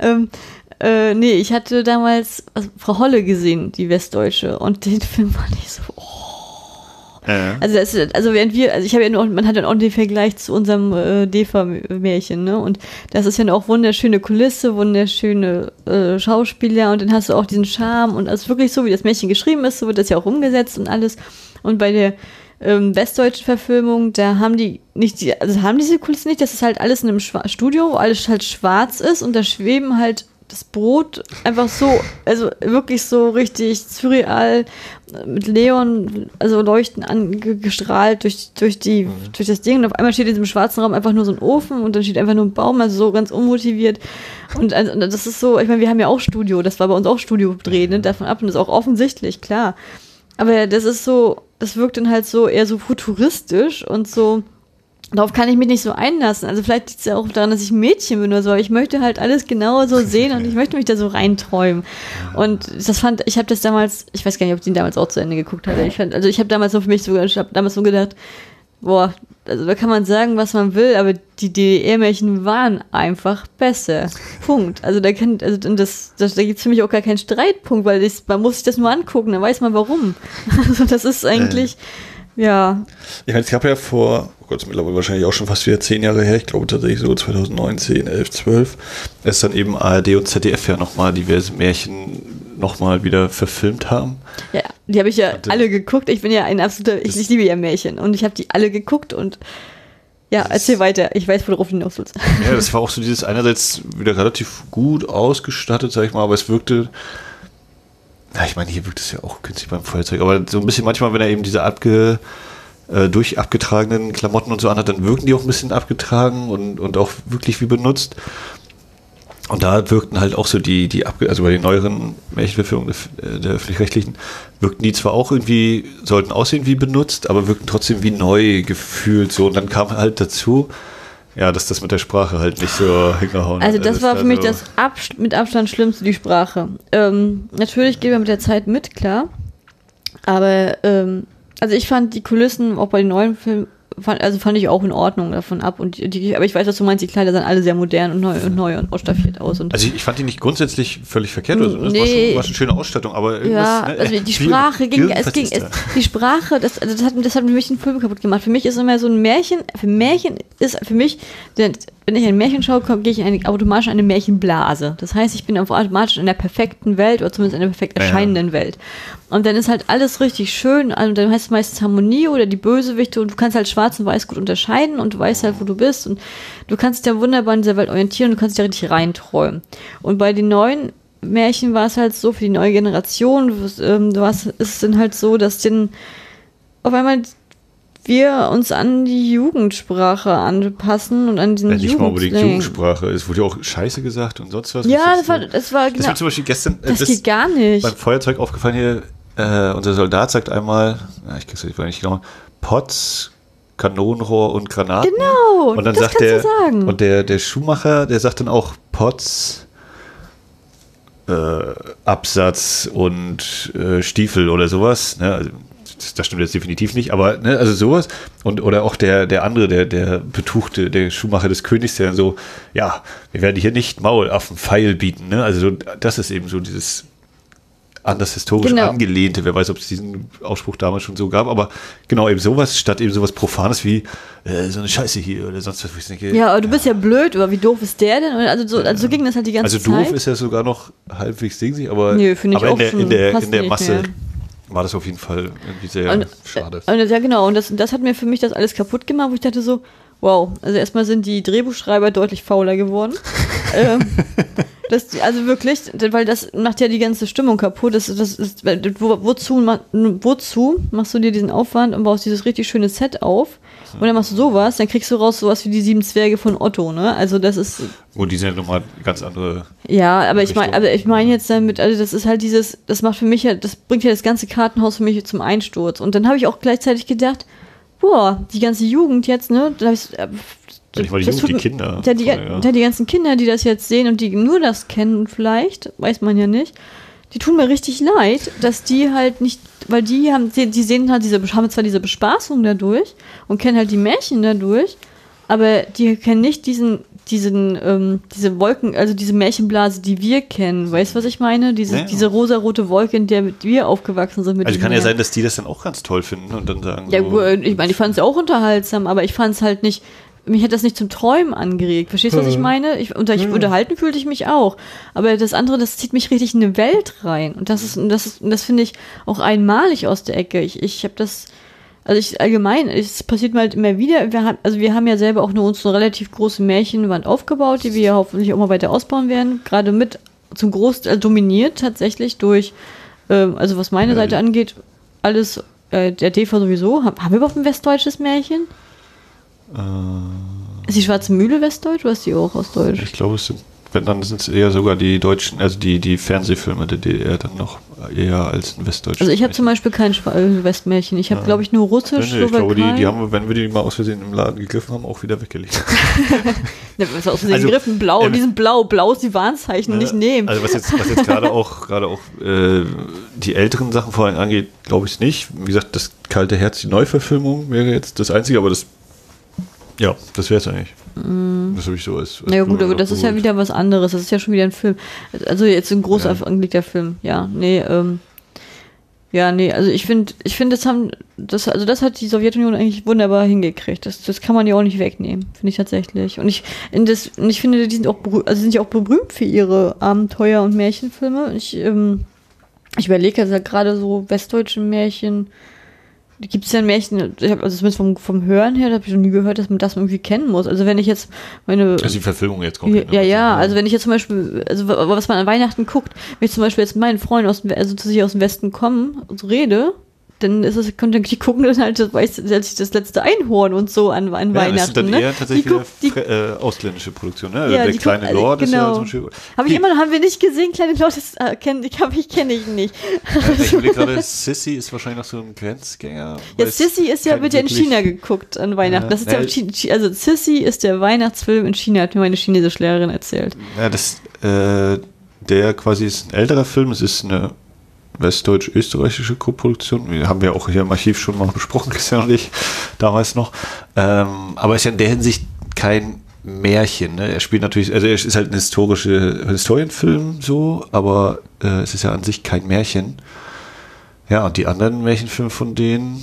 Ähm, äh, nee, ich hatte damals also, Frau Holle gesehen, die Westdeutsche, und den Film war nicht so, oh, Ja. Also, das, also während wir, also ich habe ja nur, man hat dann auch den Vergleich zu unserem äh, Defa-Märchen, ne? Und das ist ja auch wunderschöne Kulisse, wunderschöne äh, Schauspieler und dann hast du auch diesen Charme und also wirklich so, wie das Märchen geschrieben ist, so wird das ja auch umgesetzt und alles. Und bei der ähm, westdeutschen Verfilmung, da haben die nicht die, also haben diese Kulisse nicht, das ist halt alles in einem Schwa Studio, wo alles halt schwarz ist und da schweben halt das Brot einfach so, also wirklich so richtig surreal mit Leon, also leuchten angestrahlt durch, durch, die, durch das Ding. Und auf einmal steht in diesem schwarzen Raum einfach nur so ein Ofen und dann steht einfach nur ein Baum, also so ganz unmotiviert. Und also, das ist so, ich meine, wir haben ja auch Studio, das war bei uns auch Studio drehen, ne, davon ab und das ist auch offensichtlich, klar. Aber das ist so, das wirkt dann halt so eher so futuristisch und so, Darauf kann ich mich nicht so einlassen. Also vielleicht liegt es ja auch daran, dass ich ein Mädchen bin oder so, aber ich möchte halt alles genau so [LAUGHS] sehen und ich möchte mich da so reinträumen. Und das fand, ich habe das damals, ich weiß gar nicht, ob ich den damals auch zu Ende geguckt hatte. Ich fand, also ich habe damals so für mich so, ich habe damals so gedacht, boah, also da kann man sagen, was man will, aber die DDR-Märchen waren einfach besser. Punkt. Also da kann, also das, das da gibt's für mich auch gar keinen Streitpunkt, weil das, man muss sich das nur angucken, dann weiß man warum. [LAUGHS] Also das ist eigentlich, ja, Ich meine, es gab ja vor, oh Gott, mittlerweile wahrscheinlich auch schon fast wieder zehn Jahre her, ich glaube tatsächlich so 2019, 11, 12, ist dann eben ARD und ZDF ja nochmal diverse Märchen nochmal wieder verfilmt haben. Ja, die habe ich ja Hatte- alle geguckt. Ich bin ja ein absoluter, ich, ich liebe ja Märchen und ich habe die alle geguckt und Ja, erzähl weiter. Ich weiß, worauf du hinaus willst. Ja, das war auch so dieses einerseits wieder relativ gut ausgestattet, sag ich mal, aber es wirkte. Ja, ich meine, hier wirkt es ja auch günstig beim Feuerzeug, aber so ein bisschen manchmal, wenn er eben diese abge, äh, durch abgetragenen Klamotten und so anhat, dann wirken die auch ein bisschen abgetragen und, und auch wirklich wie benutzt. Und da wirkten halt auch so die, die Abge also bei den neueren Märchenverfilmungen der, der öffentlich-rechtlichen, wirkten die zwar auch irgendwie, sollten aussehen wie benutzt, aber wirkten trotzdem wie neu gefühlt so. Und dann kam halt dazu, ja, dass das mit der Sprache halt nicht so hingehauen Also das war für also- mich das Abst mit Abstand Schlimmste, die Sprache. Ähm, natürlich gehen wir mit der Zeit mit, klar. Aber, ähm, also ich fand die Kulissen auch bei den neuen Filmen, fand, also fand ich auch in Ordnung davon ab. Und die, aber ich weiß, was du meinst, die Kleider sahen alle sehr modern und neu und neu und ausstaffiert aus. Und Also ich, ich fand die nicht grundsätzlich völlig verkehrt oder so. Das war, Nee. schon, war schon schöne Ausstattung, aber ja, ne, also die wie- Sprache ging, es ging, es, die Sprache, das, also das hat, das hat für mich den Film kaputt gemacht. Für mich ist immer so ein Märchen, für Märchen ist für mich, wenn ich ein Märchen schaue, gehe ich in eine, automatisch in eine Märchenblase. Das heißt, ich bin automatisch in der perfekten Welt oder zumindest in der perfekt Ja, ja. erscheinenden Welt. Und dann ist halt alles richtig schön, und dann heißt es meistens Harmonie oder die Bösewichte und du kannst halt schwarz und weiß gut unterscheiden und du weißt halt, wo du bist und du kannst dich ja wunderbar in dieser Welt orientieren und du kannst dich ja richtig reinträumen. Und bei den neuen Märchen war es halt so für die neue Generation, was, ähm, hast, ist es dann halt so, dass den auf einmal wir uns an die Jugendsprache anpassen und an diesen Ja, nicht mal unbedingt. Jugendsprache. Es wurde ja auch Scheiße gesagt und sonst was. Ja, das war, das war Das genau. mir zum Beispiel gestern äh, Das geht gar nicht. beim Feuerzeug aufgefallen hier. Äh, unser Soldat sagt einmal, ja, ich krieg's nicht genau, Pots, Kanonenrohr und Granaten. Genau, Und dann das sagt kannst der du sagen. und der der Schuhmacher, der sagt dann auch Pots, äh, Absatz und äh, Stiefel oder sowas. Ne? Also, das, stimmt jetzt definitiv nicht, aber ne, also sowas und oder auch der der andere, der der betuchte, der Schuhmacher des Königs, der dann so, ja, wir werden hier nicht Maulaffen Pfeil bieten. Ne? Also so, das ist eben so dieses anders historisch Genau. angelehnte. Wer weiß, ob es diesen Ausspruch damals schon so gab, aber genau eben sowas statt eben sowas Profanes wie äh, so eine Scheiße hier oder sonst was. ich denke, ja, aber du bist ja blöd, aber wie doof ist der denn? Und Also so, also so ging das halt die ganze also Zeit. doof ist ja sogar noch halbwegs dingsig, aber, ich aber in auch der, schon in der, in der Masse mehr. war das auf jeden Fall irgendwie sehr Und, schade. Und das, ja, genau. Und das, das hat mir für mich das alles kaputt gemacht, wo ich dachte so, wow, also erstmal sind die Drehbuchschreiber deutlich fauler geworden. [LAUGHS] ähm, das, also wirklich, weil das macht ja die ganze Stimmung kaputt. Das, das ist, wo, wozu, wozu machst du dir diesen Aufwand und baust dieses richtig schöne Set auf? Und dann machst du sowas, dann kriegst du raus sowas wie die sieben Zwerge von Otto, ne? Also das ist, Wo die sind ja nochmal ganz andere. ja, aber ich meine, Richtung. aber ich meine jetzt damit, also das ist halt dieses, das macht für mich ja, das bringt ja das ganze Kartenhaus für mich zum Einsturz. Und dann habe ich auch gleichzeitig gedacht, boah, die ganze Jugend jetzt, ne? Da hab ich, äh, Nicht mal die das Jugend, tut die Kinder. Ja die, Ja. ja, die ganzen Kinder, die das jetzt sehen und die nur das kennen, vielleicht, weiß man ja nicht, die tun mir richtig leid, dass die halt nicht, weil die haben, die, die sehen halt diese, haben zwar diese Bespaßung dadurch und kennen halt die Märchen dadurch, aber die kennen nicht diesen, diesen, ähm, diese Wolken, also diese Märchenblase, die wir kennen. Weißt du, was ich meine? Diese, Ja. diese rosarote Wolke, in der wir aufgewachsen sind. Mit Also kann ja sein, dass die das dann auch ganz toll finden und dann sagen. Ja, so, ich meine, ich fand es ja auch unterhaltsam, aber ich fand es halt nicht, mich hat das nicht zum Träumen angeregt. Verstehst du, was ich meine? Ich, unter, ich, Unterhalten fühlte ich mich auch. Aber das andere, das zieht mich richtig in eine Welt rein. Und das ist, und das ist, und das finde ich auch einmalig aus der Ecke. Ich, ich habe das, also ich allgemein, es passiert mir halt immer wieder. Wir haben, also wir haben ja selber auch nur uns eine relativ große Märchenwand aufgebaut, die wir ja hoffentlich auch mal weiter ausbauen werden. Gerade mit zum Großteil dominiert tatsächlich durch, ähm, also was meine Seite angeht, alles, äh, der TV sowieso. Haben, haben wir überhaupt ein westdeutsches Märchen? Äh, Ist die Schwarze Mühle westdeutsch oder ist die auch aus Deutsch? ich glaube, es sind, wenn dann sind es eher sogar die deutschen, also die, die Fernsehfilme der DDR dann noch eher als ein westdeutsches. Also ich habe zum. Beispiel kein Schwa- äh, Westmärchen. Ich habe, Ja. glaube ich, nur Russisch, nee, ich glaube, die, Slowakei. die haben, wir, wenn wir die mal aus Versehen im Laden gegriffen haben, auch wieder weggelegt. Ne, [LAUGHS] was aus Versehen Also, gegriffen? Blau, ähm, die sind blau. Blau ist die Warnzeichen, nicht nehmen. Also was jetzt, was jetzt gerade [LAUGHS] auch, gerade auch äh, die älteren Sachen vor allem angeht, glaube ich nicht. Wie gesagt, das kalte Herz, die Neuverfilmung wäre jetzt das Einzige, aber das, ja, das wäre es eigentlich. Das habe ich so als. als naja, gut, aber das ist ja wieder was anderes. Das ist ja schon wieder ein Film. Also jetzt ein groß Ja. angelegter Film. Ja, nee, ähm. Ja, nee, also ich finde, ich finde, das haben, das, also das hat die Sowjetunion eigentlich wunderbar hingekriegt. Das, das kann man ja auch nicht wegnehmen, finde ich tatsächlich. Und ich, das, und ich finde, die sind auch, also sind ja auch berühmt für ihre Abenteuer- und Märchenfilme. Ich, ähm, ich überlege also gerade so westdeutsche Märchen. Gibt es ja ein Märchen, ich hab, also zumindest vom, vom Hören her, habe ich noch nie gehört, dass man das irgendwie kennen muss. Also wenn ich jetzt meine. Also die Verfilmung jetzt kommt. Ja, ja, also wenn ich jetzt zum Beispiel, also was man an Weihnachten guckt, wenn ich zum Beispiel jetzt mit meinen Freunden aus dem, also zu sich aus dem Westen kommen und so rede, dann ist es, dann die gucken dann halt, das weiß ich, das letzte Einhorn und so an, an ja, Weihnachten. Das sind dann ne? eher tatsächlich Die guck- die- wieder äh, ausländische Produktion, ne? Ja, der kleine gucken- Lord ist ja genau. zum Beispiel. Habe ich immer noch, haben wir nicht gesehen, kleine Leute, das äh, kenn, ich, ich kenne ich nicht. Ich überlege [LAUGHS] gerade, Sissy ist wahrscheinlich noch so ein Grenzgänger. Ja, Sissy ist ja, wird ja in China geguckt an Weihnachten. Ja. Das ist ja, Ja. Also Sissy ist der Weihnachtsfilm in China, hat mir meine chinesische Lehrerin erzählt. Ja, das, äh, der quasi ist ein älterer Film. Es ist eine westdeutsch-österreichische Koproduktion. Wir haben ja auch hier im Archiv schon mal besprochen, Christian [LAUGHS] und ich, damals noch. Ähm, aber ist ja in der Hinsicht kein Märchen. Ne? Er spielt natürlich, also er ist halt ein historische Historienfilm so, aber äh, es ist ja an sich kein Märchen. Ja, und die anderen Märchenfilme von denen,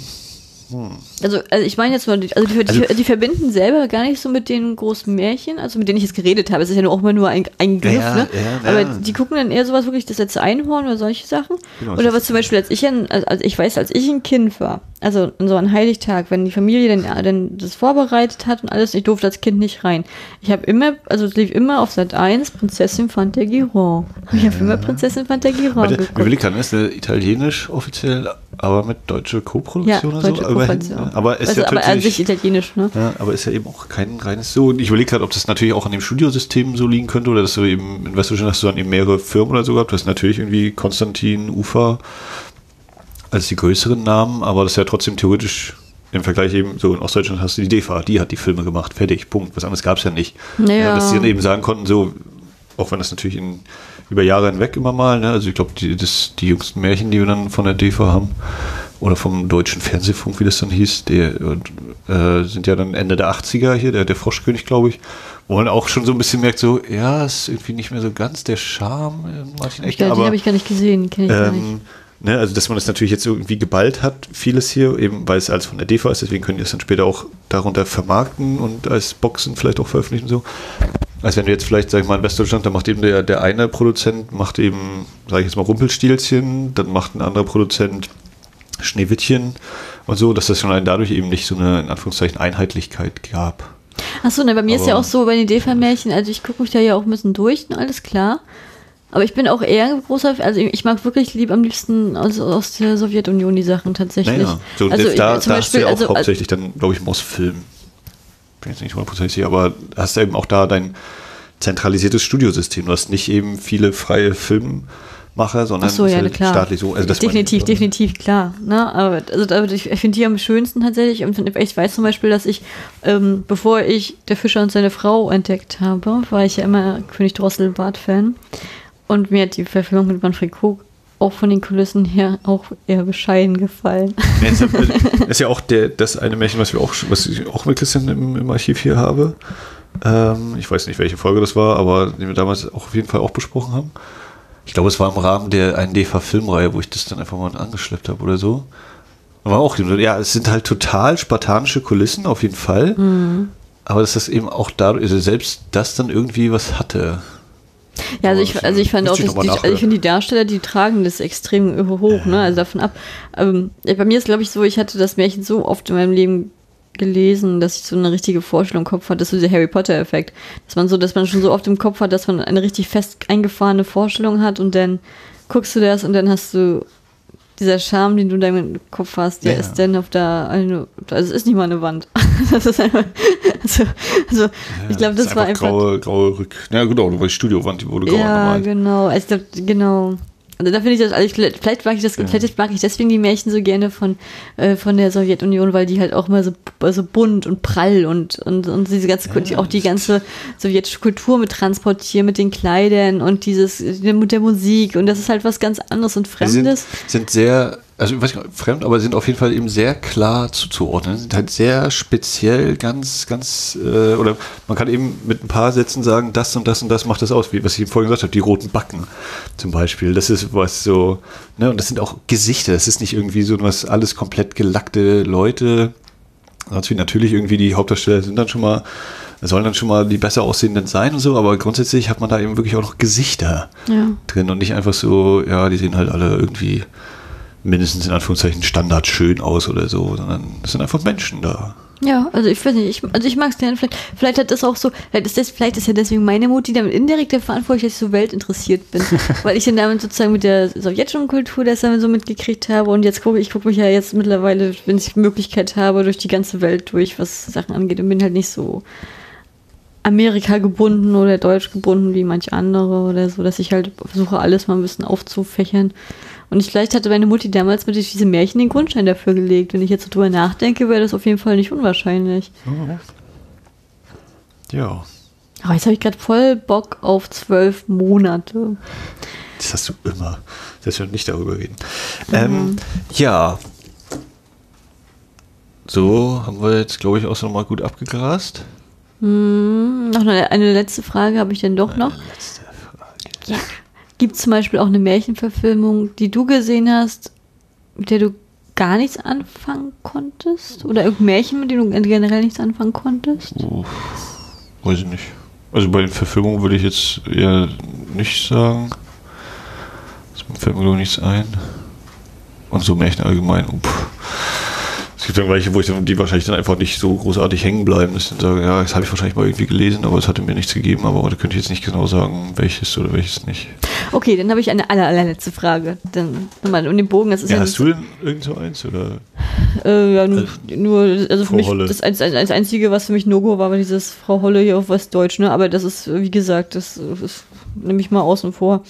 Also, also ich meine jetzt mal, die- also die, die, Also- die verbinden selber gar nicht so mit den großen Märchen, also mit denen ich jetzt geredet habe. Es ist ja nur auch immer nur ein, ein Griff, Ja, ne? ja, Aber ja. die gucken dann eher sowas wirklich, das letzte Einhorn oder solche Sachen. Genau, oder was zum Beispiel, als ich ein, also als ich weiß, als ich ein Kind war, also an so einem Heiligtag, wenn die Familie dann, dann das vorbereitet hat und alles, ich durfte als Kind nicht rein. Ich habe immer, also es lief immer auf Sat 1 Prinzessin Fantagiron. Ich habe immer Prinzessin will ich kann, ist italienisch offiziell, aber mit deutscher Co-Produktion ja, oder so. Kooperation. ne? Aber ist also, ja aber an sich italienisch, ne? ja, aber ist ja eben auch kein reines so. Und ich überlege gerade, ob das natürlich auch an dem Studiosystem so liegen könnte oder dass du eben in Westdeutschland hast du dann eben mehrere Firmen oder so gehabt. Du hast natürlich irgendwie Konstantin, Ufa als die größeren Namen, aber das ist ja trotzdem theoretisch im Vergleich eben so in Ostdeutschland hast du die DEFA, die hat die Filme gemacht, fertig, Punkt. Was anderes gab es ja nicht. Naja. dass sie dann eben sagen konnten, so, auch wenn das natürlich in, über Jahre hinweg immer mal, ne? also ich glaube, die, das- die jüngsten Märchen, die wir dann von der DEFA haben, oder vom deutschen Fernsehfunk, wie das dann hieß, der äh, sind ja dann Ende der 80er hier, der, der Froschkönig, glaube ich, wo man auch schon so ein bisschen merkt, so, ja, ist irgendwie nicht mehr so ganz der Charme in manchen Ich, Ecken, den habe ich gar nicht gesehen, kenne ich gar nicht. ähm, ne, also dass man das natürlich jetzt irgendwie geballt hat, vieles hier, eben weil es alles von der DEFA ist, deswegen können die es dann später auch darunter vermarkten und als Boxen vielleicht auch veröffentlichen und so. Als wenn du jetzt vielleicht, sag ich mal, in Westdeutschland, da macht eben der, der eine Produzent, macht eben, sag ich jetzt mal, Rumpelstilzchen, dann macht ein anderer Produzent Schneewittchen und so, dass das schon allein dadurch eben nicht so eine, in Anführungszeichen, Einheitlichkeit gab. Achso, ne, bei mir ist ja aber- auch so, bei den DEFA-Märchen, also ich gucke mich da ja auch ein bisschen durch, und alles klar. Aber ich bin auch eher großer, also ich mag wirklich lieb am liebsten aus, aus der Sowjetunion die Sachen tatsächlich. Naja, so, also da, ich, zum da hast du Beispiel, ja auch also, hauptsächlich dann, glaube ich, Moss-Film. Bin jetzt nicht hundertprozentig sicher, aber hast du eben auch da dein zentralisiertes Studiosystem. Du hast nicht eben viele freie Filmmacher, sondern Ach so, ja, halt klar. staatlich so. Also definitiv, meine definitiv, klar. Ne? Aber also, ich finde die am schönsten tatsächlich. Und ich weiß zum Beispiel, dass ich, ähm, bevor ich Der Fischer und seine Frau entdeckt habe, war ich ja immer König Drosselbart-Fan. Und mir hat die Verfilmung mit Manfred Krug auch von den Kulissen her auch eher bescheiden gefallen. Ja, ist, ja, das ist ja auch der, das eine Märchen, was wir auch, was ich auch mit Christian im, im Archiv hier habe. Ähm, ich weiß nicht, welche Folge das war, aber die wir damals auch auf jeden Fall auch besprochen haben. Ich glaube, es war im Rahmen der einen DEFA-Filmreihe, wo ich das dann einfach mal angeschleppt habe oder so. Aber auch, ja, es sind halt total spartanische Kulissen, auf jeden Fall. Mhm. Aber dass das eben auch dadurch, also selbst das dann irgendwie was hatte. Ja, also Aber ich, das, also ich fand auch, ich die, also ich finde die Darsteller, die tragen das extrem hoch, ne? Also davon ab. Ähm, bei mir ist, glaube ich, so, ich hatte das Märchen so oft in meinem Leben gelesen, dass ich so eine richtige Vorstellung im Kopf hatte, das ist so dieser Harry Potter-Effekt. Dass man so, dass man schon so oft im Kopf hat, dass man eine richtig fest eingefahrene Vorstellung hat und dann guckst du das und dann hast du dieser Charme, den du in deinem Kopf hast, der Ja. ist dann auf der, also es ist nicht mal eine Wand. [LAUGHS] Das ist einfach, also, also ich glaube, das ist war einfach Graue, graue Rück. Ja, genau, du war die Studiowand, die wurde grau ja, normal. genau. Also, ich genau. Also da finde ich das, also ich, vielleicht mag ich das, vielleicht mag ich deswegen die Märchen so gerne von, äh, von der Sowjetunion, weil die halt auch immer so, so bunt und prall und, und, und diese ganze, Ja, auch die das- ganze sowjetische Kultur mit transportieren, mit den Kleidern und dieses, mit der Musik und das ist halt was ganz anderes und Sie Fremdes. sind, sind sehr, also ich weiß nicht, fremd, aber sind auf jeden Fall eben sehr klar zuzuordnen. Sind halt sehr speziell, ganz, ganz, äh, oder man kann eben mit ein paar Sätzen sagen, das und das und das macht das aus, wie was ich eben vorhin gesagt habe, die roten Backen zum Beispiel. Das ist was so, ne, und das sind auch Gesichter. Das ist nicht irgendwie so was alles komplett gelackte Leute. Sonst wie natürlich irgendwie die Hauptdarsteller sind dann schon mal, sollen dann schon mal die besser aussehenden sein und so, aber grundsätzlich hat man da eben wirklich auch noch Gesichter Ja. drin und nicht einfach so, ja, die sehen halt alle irgendwie mindestens in Anführungszeichen Standard schön aus oder so, sondern es sind einfach Menschen da. Ja, also ich weiß nicht, ich, also ich mag es gerne. Vielleicht, vielleicht hat das auch so, vielleicht ist, das, vielleicht ist ja deswegen meine Mutti damit indirekt der verantwortlich, dass ich so weltinteressiert bin. [LAUGHS] weil ich dann damit sozusagen mit der sowjetischen Kultur das dann so mitgekriegt habe und jetzt gucke ich gucke mich ja jetzt mittlerweile, wenn ich die Möglichkeit habe, durch die ganze Welt durch, was Sachen angeht und bin halt nicht so Amerika gebunden oder Deutsch gebunden wie manche andere oder so, dass ich halt versuche, alles mal ein bisschen aufzufächern. Und ich, vielleicht hatte meine Mutti damals mit diese Märchen den Grundstein dafür gelegt. Wenn ich jetzt so drüber nachdenke, wäre das auf jeden Fall nicht unwahrscheinlich. Ja. Aber jetzt habe ich gerade voll Bock auf zwölf Monate. Das hast du immer. Selbst wenn wir nicht darüber reden. Mhm. Ähm, ja. So haben wir jetzt, glaube ich, auch so nochmal gut abgegrast. Hm, noch eine, eine, letzte Frage habe ich denn doch noch. Letzte Frage. Ja. Gibt es zum Beispiel auch eine Märchenverfilmung, die du gesehen hast, mit der du gar nichts anfangen konntest? Oder irgendein Märchen, mit dem du generell nichts anfangen konntest? Oh, weiß ich nicht. Also bei den Verfilmungen würde ich jetzt eher nicht sagen. Das fällt mir glaube nichts ein. Und so Märchen allgemein. Oh, es gibt dann welche, wo ich dann, die wahrscheinlich dann einfach nicht so großartig hängen bleiben. Das sind sagen, ja, das habe ich wahrscheinlich mal irgendwie gelesen, aber es hatte mir nichts gegeben. Aber da könnte ich jetzt nicht genau sagen, welches oder welches nicht. Okay, dann habe ich eine aller, allerletzte Frage. Dann nochmal um den Bogen. Das ist ja, ja hast du denn irgend so eins? Oder? Äh, ja, nur, also, nur also für mich, Holle. das, das, das Einzige, was für mich No-Go war, war dieses Frau Holle hier auf Westdeutsch. Ne? Aber das ist, wie gesagt, das, das nehme ich mal außen vor.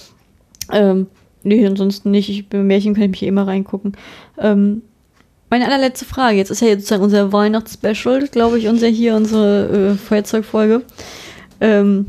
Ähm, nee, ansonsten nicht. Ich, bei Märchen kann ich mich eh immer reingucken. Ähm, meine allerletzte Frage. Jetzt ist ja jetzt sozusagen unser Weihnachtsspecial, glaube ich, unser hier, unsere äh, Feuerzeugfolge. Ähm,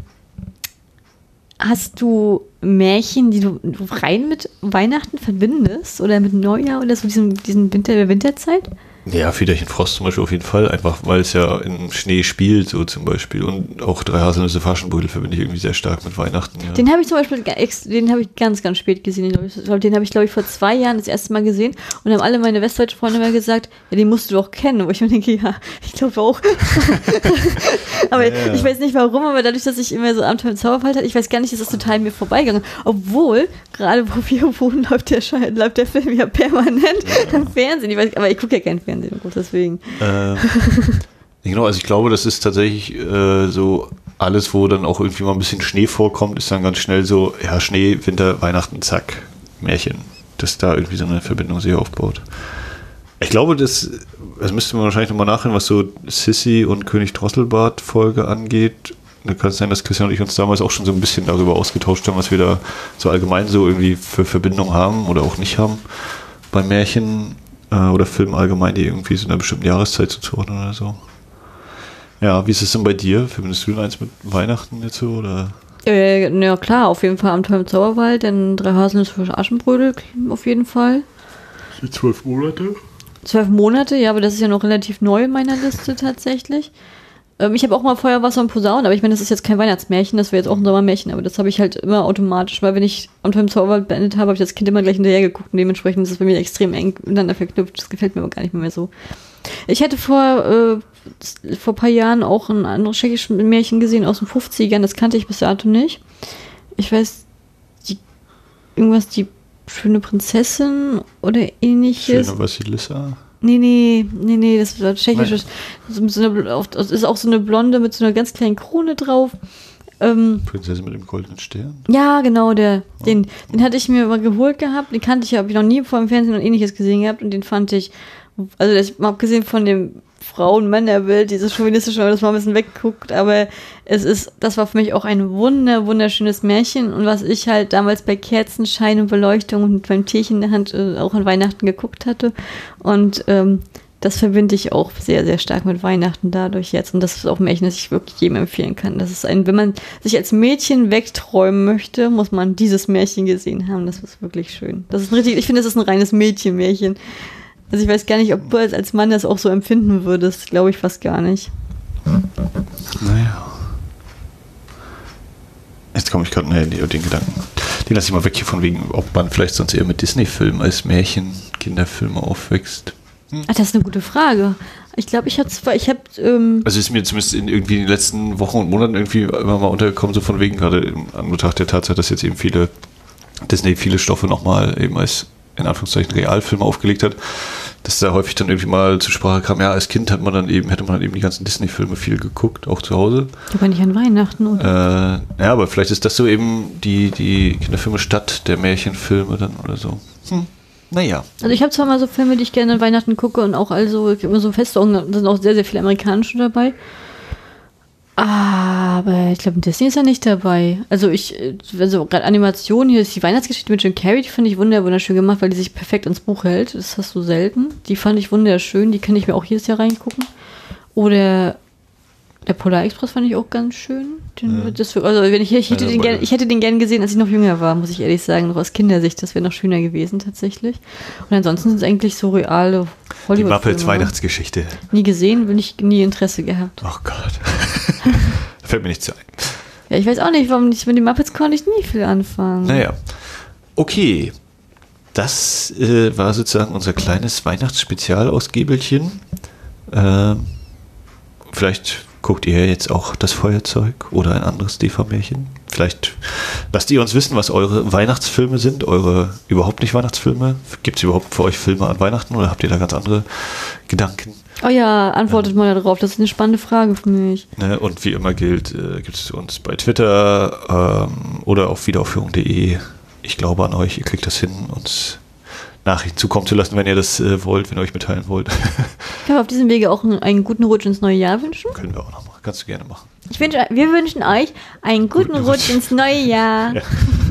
hast du Märchen, die du, rein mit Weihnachten verbindest? Oder mit Neujahr oder so diesen, diesen Winter, Winterzeit? Ja, Fiederchen Frost zum Beispiel auf jeden Fall, einfach weil es ja im Schnee spielt, so zum Beispiel. Und auch drei Haselnüsse Faschenbrödel verbinde ich irgendwie sehr stark mit Weihnachten. Ja. Den habe ich zum Beispiel, den habe ich ganz, ganz spät gesehen. Den habe ich, glaube ich, vor zwei Jahren das erste Mal gesehen und haben alle meine westdeutschen Freunde mal gesagt, ja, den musst du doch kennen. Wo ich mir denke, ja, ich glaube auch. [LAUGHS] aber ja, ich weiß nicht warum, aber dadurch, dass ich immer so Abenteuer im Zauberfall hatte, ich weiß gar nicht, ist das total mir vorbeigegangen. Obwohl, gerade wo wir wohnen, läuft der, läuft der Film ja permanent im Fernsehen. Ich weiß, aber ich gucke ja kein Fernsehen. Fernsehen, gut, deswegen. Äh, genau, also ich glaube, das ist tatsächlich äh, so alles, wo dann auch irgendwie mal ein bisschen Schnee vorkommt, ist dann ganz schnell so, ja, Schnee, Winter, Weihnachten, zack, Märchen. Dass da irgendwie so eine Verbindung sich aufbaut. Ich glaube, das, das müsste man wahrscheinlich nochmal nachhören, was so Sissy und König Drosselbart Folge angeht. Da kann es sein, dass Christian und ich uns damals auch schon so ein bisschen darüber ausgetauscht haben, was wir da so allgemein so irgendwie für Verbindung haben oder auch nicht haben bei Märchen äh, oder Filmen allgemein, die irgendwie so in einer bestimmten Jahreszeit zuzuordnen oder so. Ja, wie ist es denn bei dir? Verbindest du denn eins mit Weihnachten jetzt so oder? Äh, ja klar, auf jeden Fall am tollen Zauberwald, denn drei Haselnüsse für Aschenbrödel auf jeden Fall. Die zwölf Monate? Zwölf Monate, ja, aber das ist ja noch relativ neu in meiner Liste tatsächlich. Ähm, ich habe auch mal Feuerwasser und Posaunen, aber ich meine, das ist jetzt kein Weihnachtsmärchen, das wäre jetzt auch ein Sommermärchen, aber das habe ich halt immer automatisch, weil wenn ich am Tollen Zauberwald beendet habe, habe ich das Kind immer gleich hinterher geguckt und dementsprechend ist es bei mir extrem eng miteinander verknüpft. Das gefällt mir aber gar nicht mehr so. Ich hätte vor, äh, vor ein paar Jahren auch ein anderes tschechisches Märchen gesehen aus den 50ern, das kannte ich bis dato nicht. Ich weiß, die, irgendwas, die schöne Prinzessin oder ähnliches. Schöne Vasilissa. Nee, nee, nee, nee, das war tschechisch. Das ist auch so eine Blonde mit so einer ganz kleinen Krone drauf. Ähm, Prinzessin mit dem goldenen Stern? Ja, genau, der. Oh. Den, den hatte ich mir mal geholt gehabt. Den kannte ich, habe ich noch nie vor dem Fernsehen und ähnliches gesehen gehabt. Und den fand ich, also ich abgesehen von dem Frauen-Männer-Bild, dieses chauvinistische, das mal ein bisschen wegguckt, aber es ist, das war für mich auch ein wunder, wunderschönes Märchen und was ich halt damals bei Kerzenschein und Beleuchtung und beim Tierchen in der Hand äh, auch an Weihnachten geguckt hatte und ähm, das verbinde ich auch sehr, sehr stark mit Weihnachten dadurch jetzt. Und das ist auch ein Märchen, das ich wirklich jedem empfehlen kann. Das ist ein, wenn man sich als Mädchen wegträumen möchte, muss man dieses Märchen gesehen haben. Das ist wirklich schön. Das ist richtig, ich finde, das ist ein reines Mädchenmärchen. Also ich weiß gar nicht, ob du als Mann das auch so empfinden würdest. Glaube ich fast gar nicht. Naja. Jetzt komme ich gerade nee, den Gedanken. Den lasse ich mal weg hier von wegen, ob man vielleicht sonst eher mit Disney-Filmen als Märchen, Kinderfilme aufwächst. Hm? Ach, das ist eine gute Frage. Ich glaube, ich habe zwar, ich habe. Ähm also ist mir zumindest in irgendwie in den letzten Wochen und Monaten irgendwie immer mal untergekommen, so von wegen gerade an Betracht der Tatsache, dass jetzt eben viele Disney viele Stoffe nochmal eben als in Anführungszeichen Realfilme aufgelegt hat, dass da häufig dann irgendwie mal zur Sprache kam, ja, als Kind hat man dann eben, hätte man dann eben die ganzen Disney-Filme viel geguckt, auch zu Hause. Aber nicht an Weihnachten, oder? Äh, ja, aber vielleicht ist das so eben die, die Kinderfilme statt der Märchenfilme dann oder so. Hm. Naja. Also ich habe zwar mal so Filme, die ich gerne an Weihnachten gucke und auch also immer so feste Augen, da sind auch sehr, sehr viele amerikanische dabei. Aber ich glaube, Disney ist ja nicht dabei. Also ich, also gerade Animation, hier ist die Weihnachtsgeschichte mit Jim Carrey, die finde ich wunder wunderschön gemacht, weil die sich perfekt ans Buch hält. Das hast du selten. Die fand ich wunderschön, die kann ich mir auch jedes Jahr reingucken. Oder der Polar Express fand ich auch ganz schön. Den, Ja. das, also wenn ich, ich, hätte Ja, den gern, ich hätte den gern gesehen, als ich noch jünger war, muss ich ehrlich sagen. Noch aus Kindersicht, das wäre noch schöner gewesen tatsächlich. Und ansonsten sind es eigentlich so reale Die hollywood Muppets Weihnachtsgeschichte. Nie gesehen, bin ich nie Interesse gehabt. Oh Gott. [LAUGHS] Fällt mir nicht zu ein. Ja, ich weiß auch nicht, warum nicht. Mit den Muppets konnte ich nie viel anfangen. Naja. Okay. Das äh, war sozusagen unser kleines Weihnachtsspezialausgebelchen. Ähm, vielleicht guckt ihr jetzt auch das Feuerzeug oder ein anderes DV-Märchen. Vielleicht lasst ihr uns wissen, was eure Weihnachtsfilme sind, eure überhaupt nicht Weihnachtsfilme. Gibt es überhaupt für euch Filme an Weihnachten oder habt ihr da ganz andere Gedanken? Oh ja, antwortet mal darauf. Das ist eine spannende Frage für mich. Ne? Und wie immer gilt, äh, gibt es uns bei Twitter ähm, oder auf wiederaufführung.de. Ich glaube an euch, ihr kriegt das hin, uns Nachrichten zukommen zu lassen, wenn ihr das äh, wollt, wenn ihr euch mitteilen wollt. Ich kann auf diesem Wege auch einen, einen guten Rutsch ins neue Jahr wünschen. Können wir auch noch machen. Kannst du gerne machen. Ich wünsche, wir wünschen euch einen guten Guten Rutsch ins neue Jahr. [LAUGHS] Ja.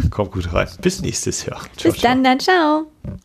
Kommt gut rein. Bis nächstes Jahr. Bis dann, dann, ciao.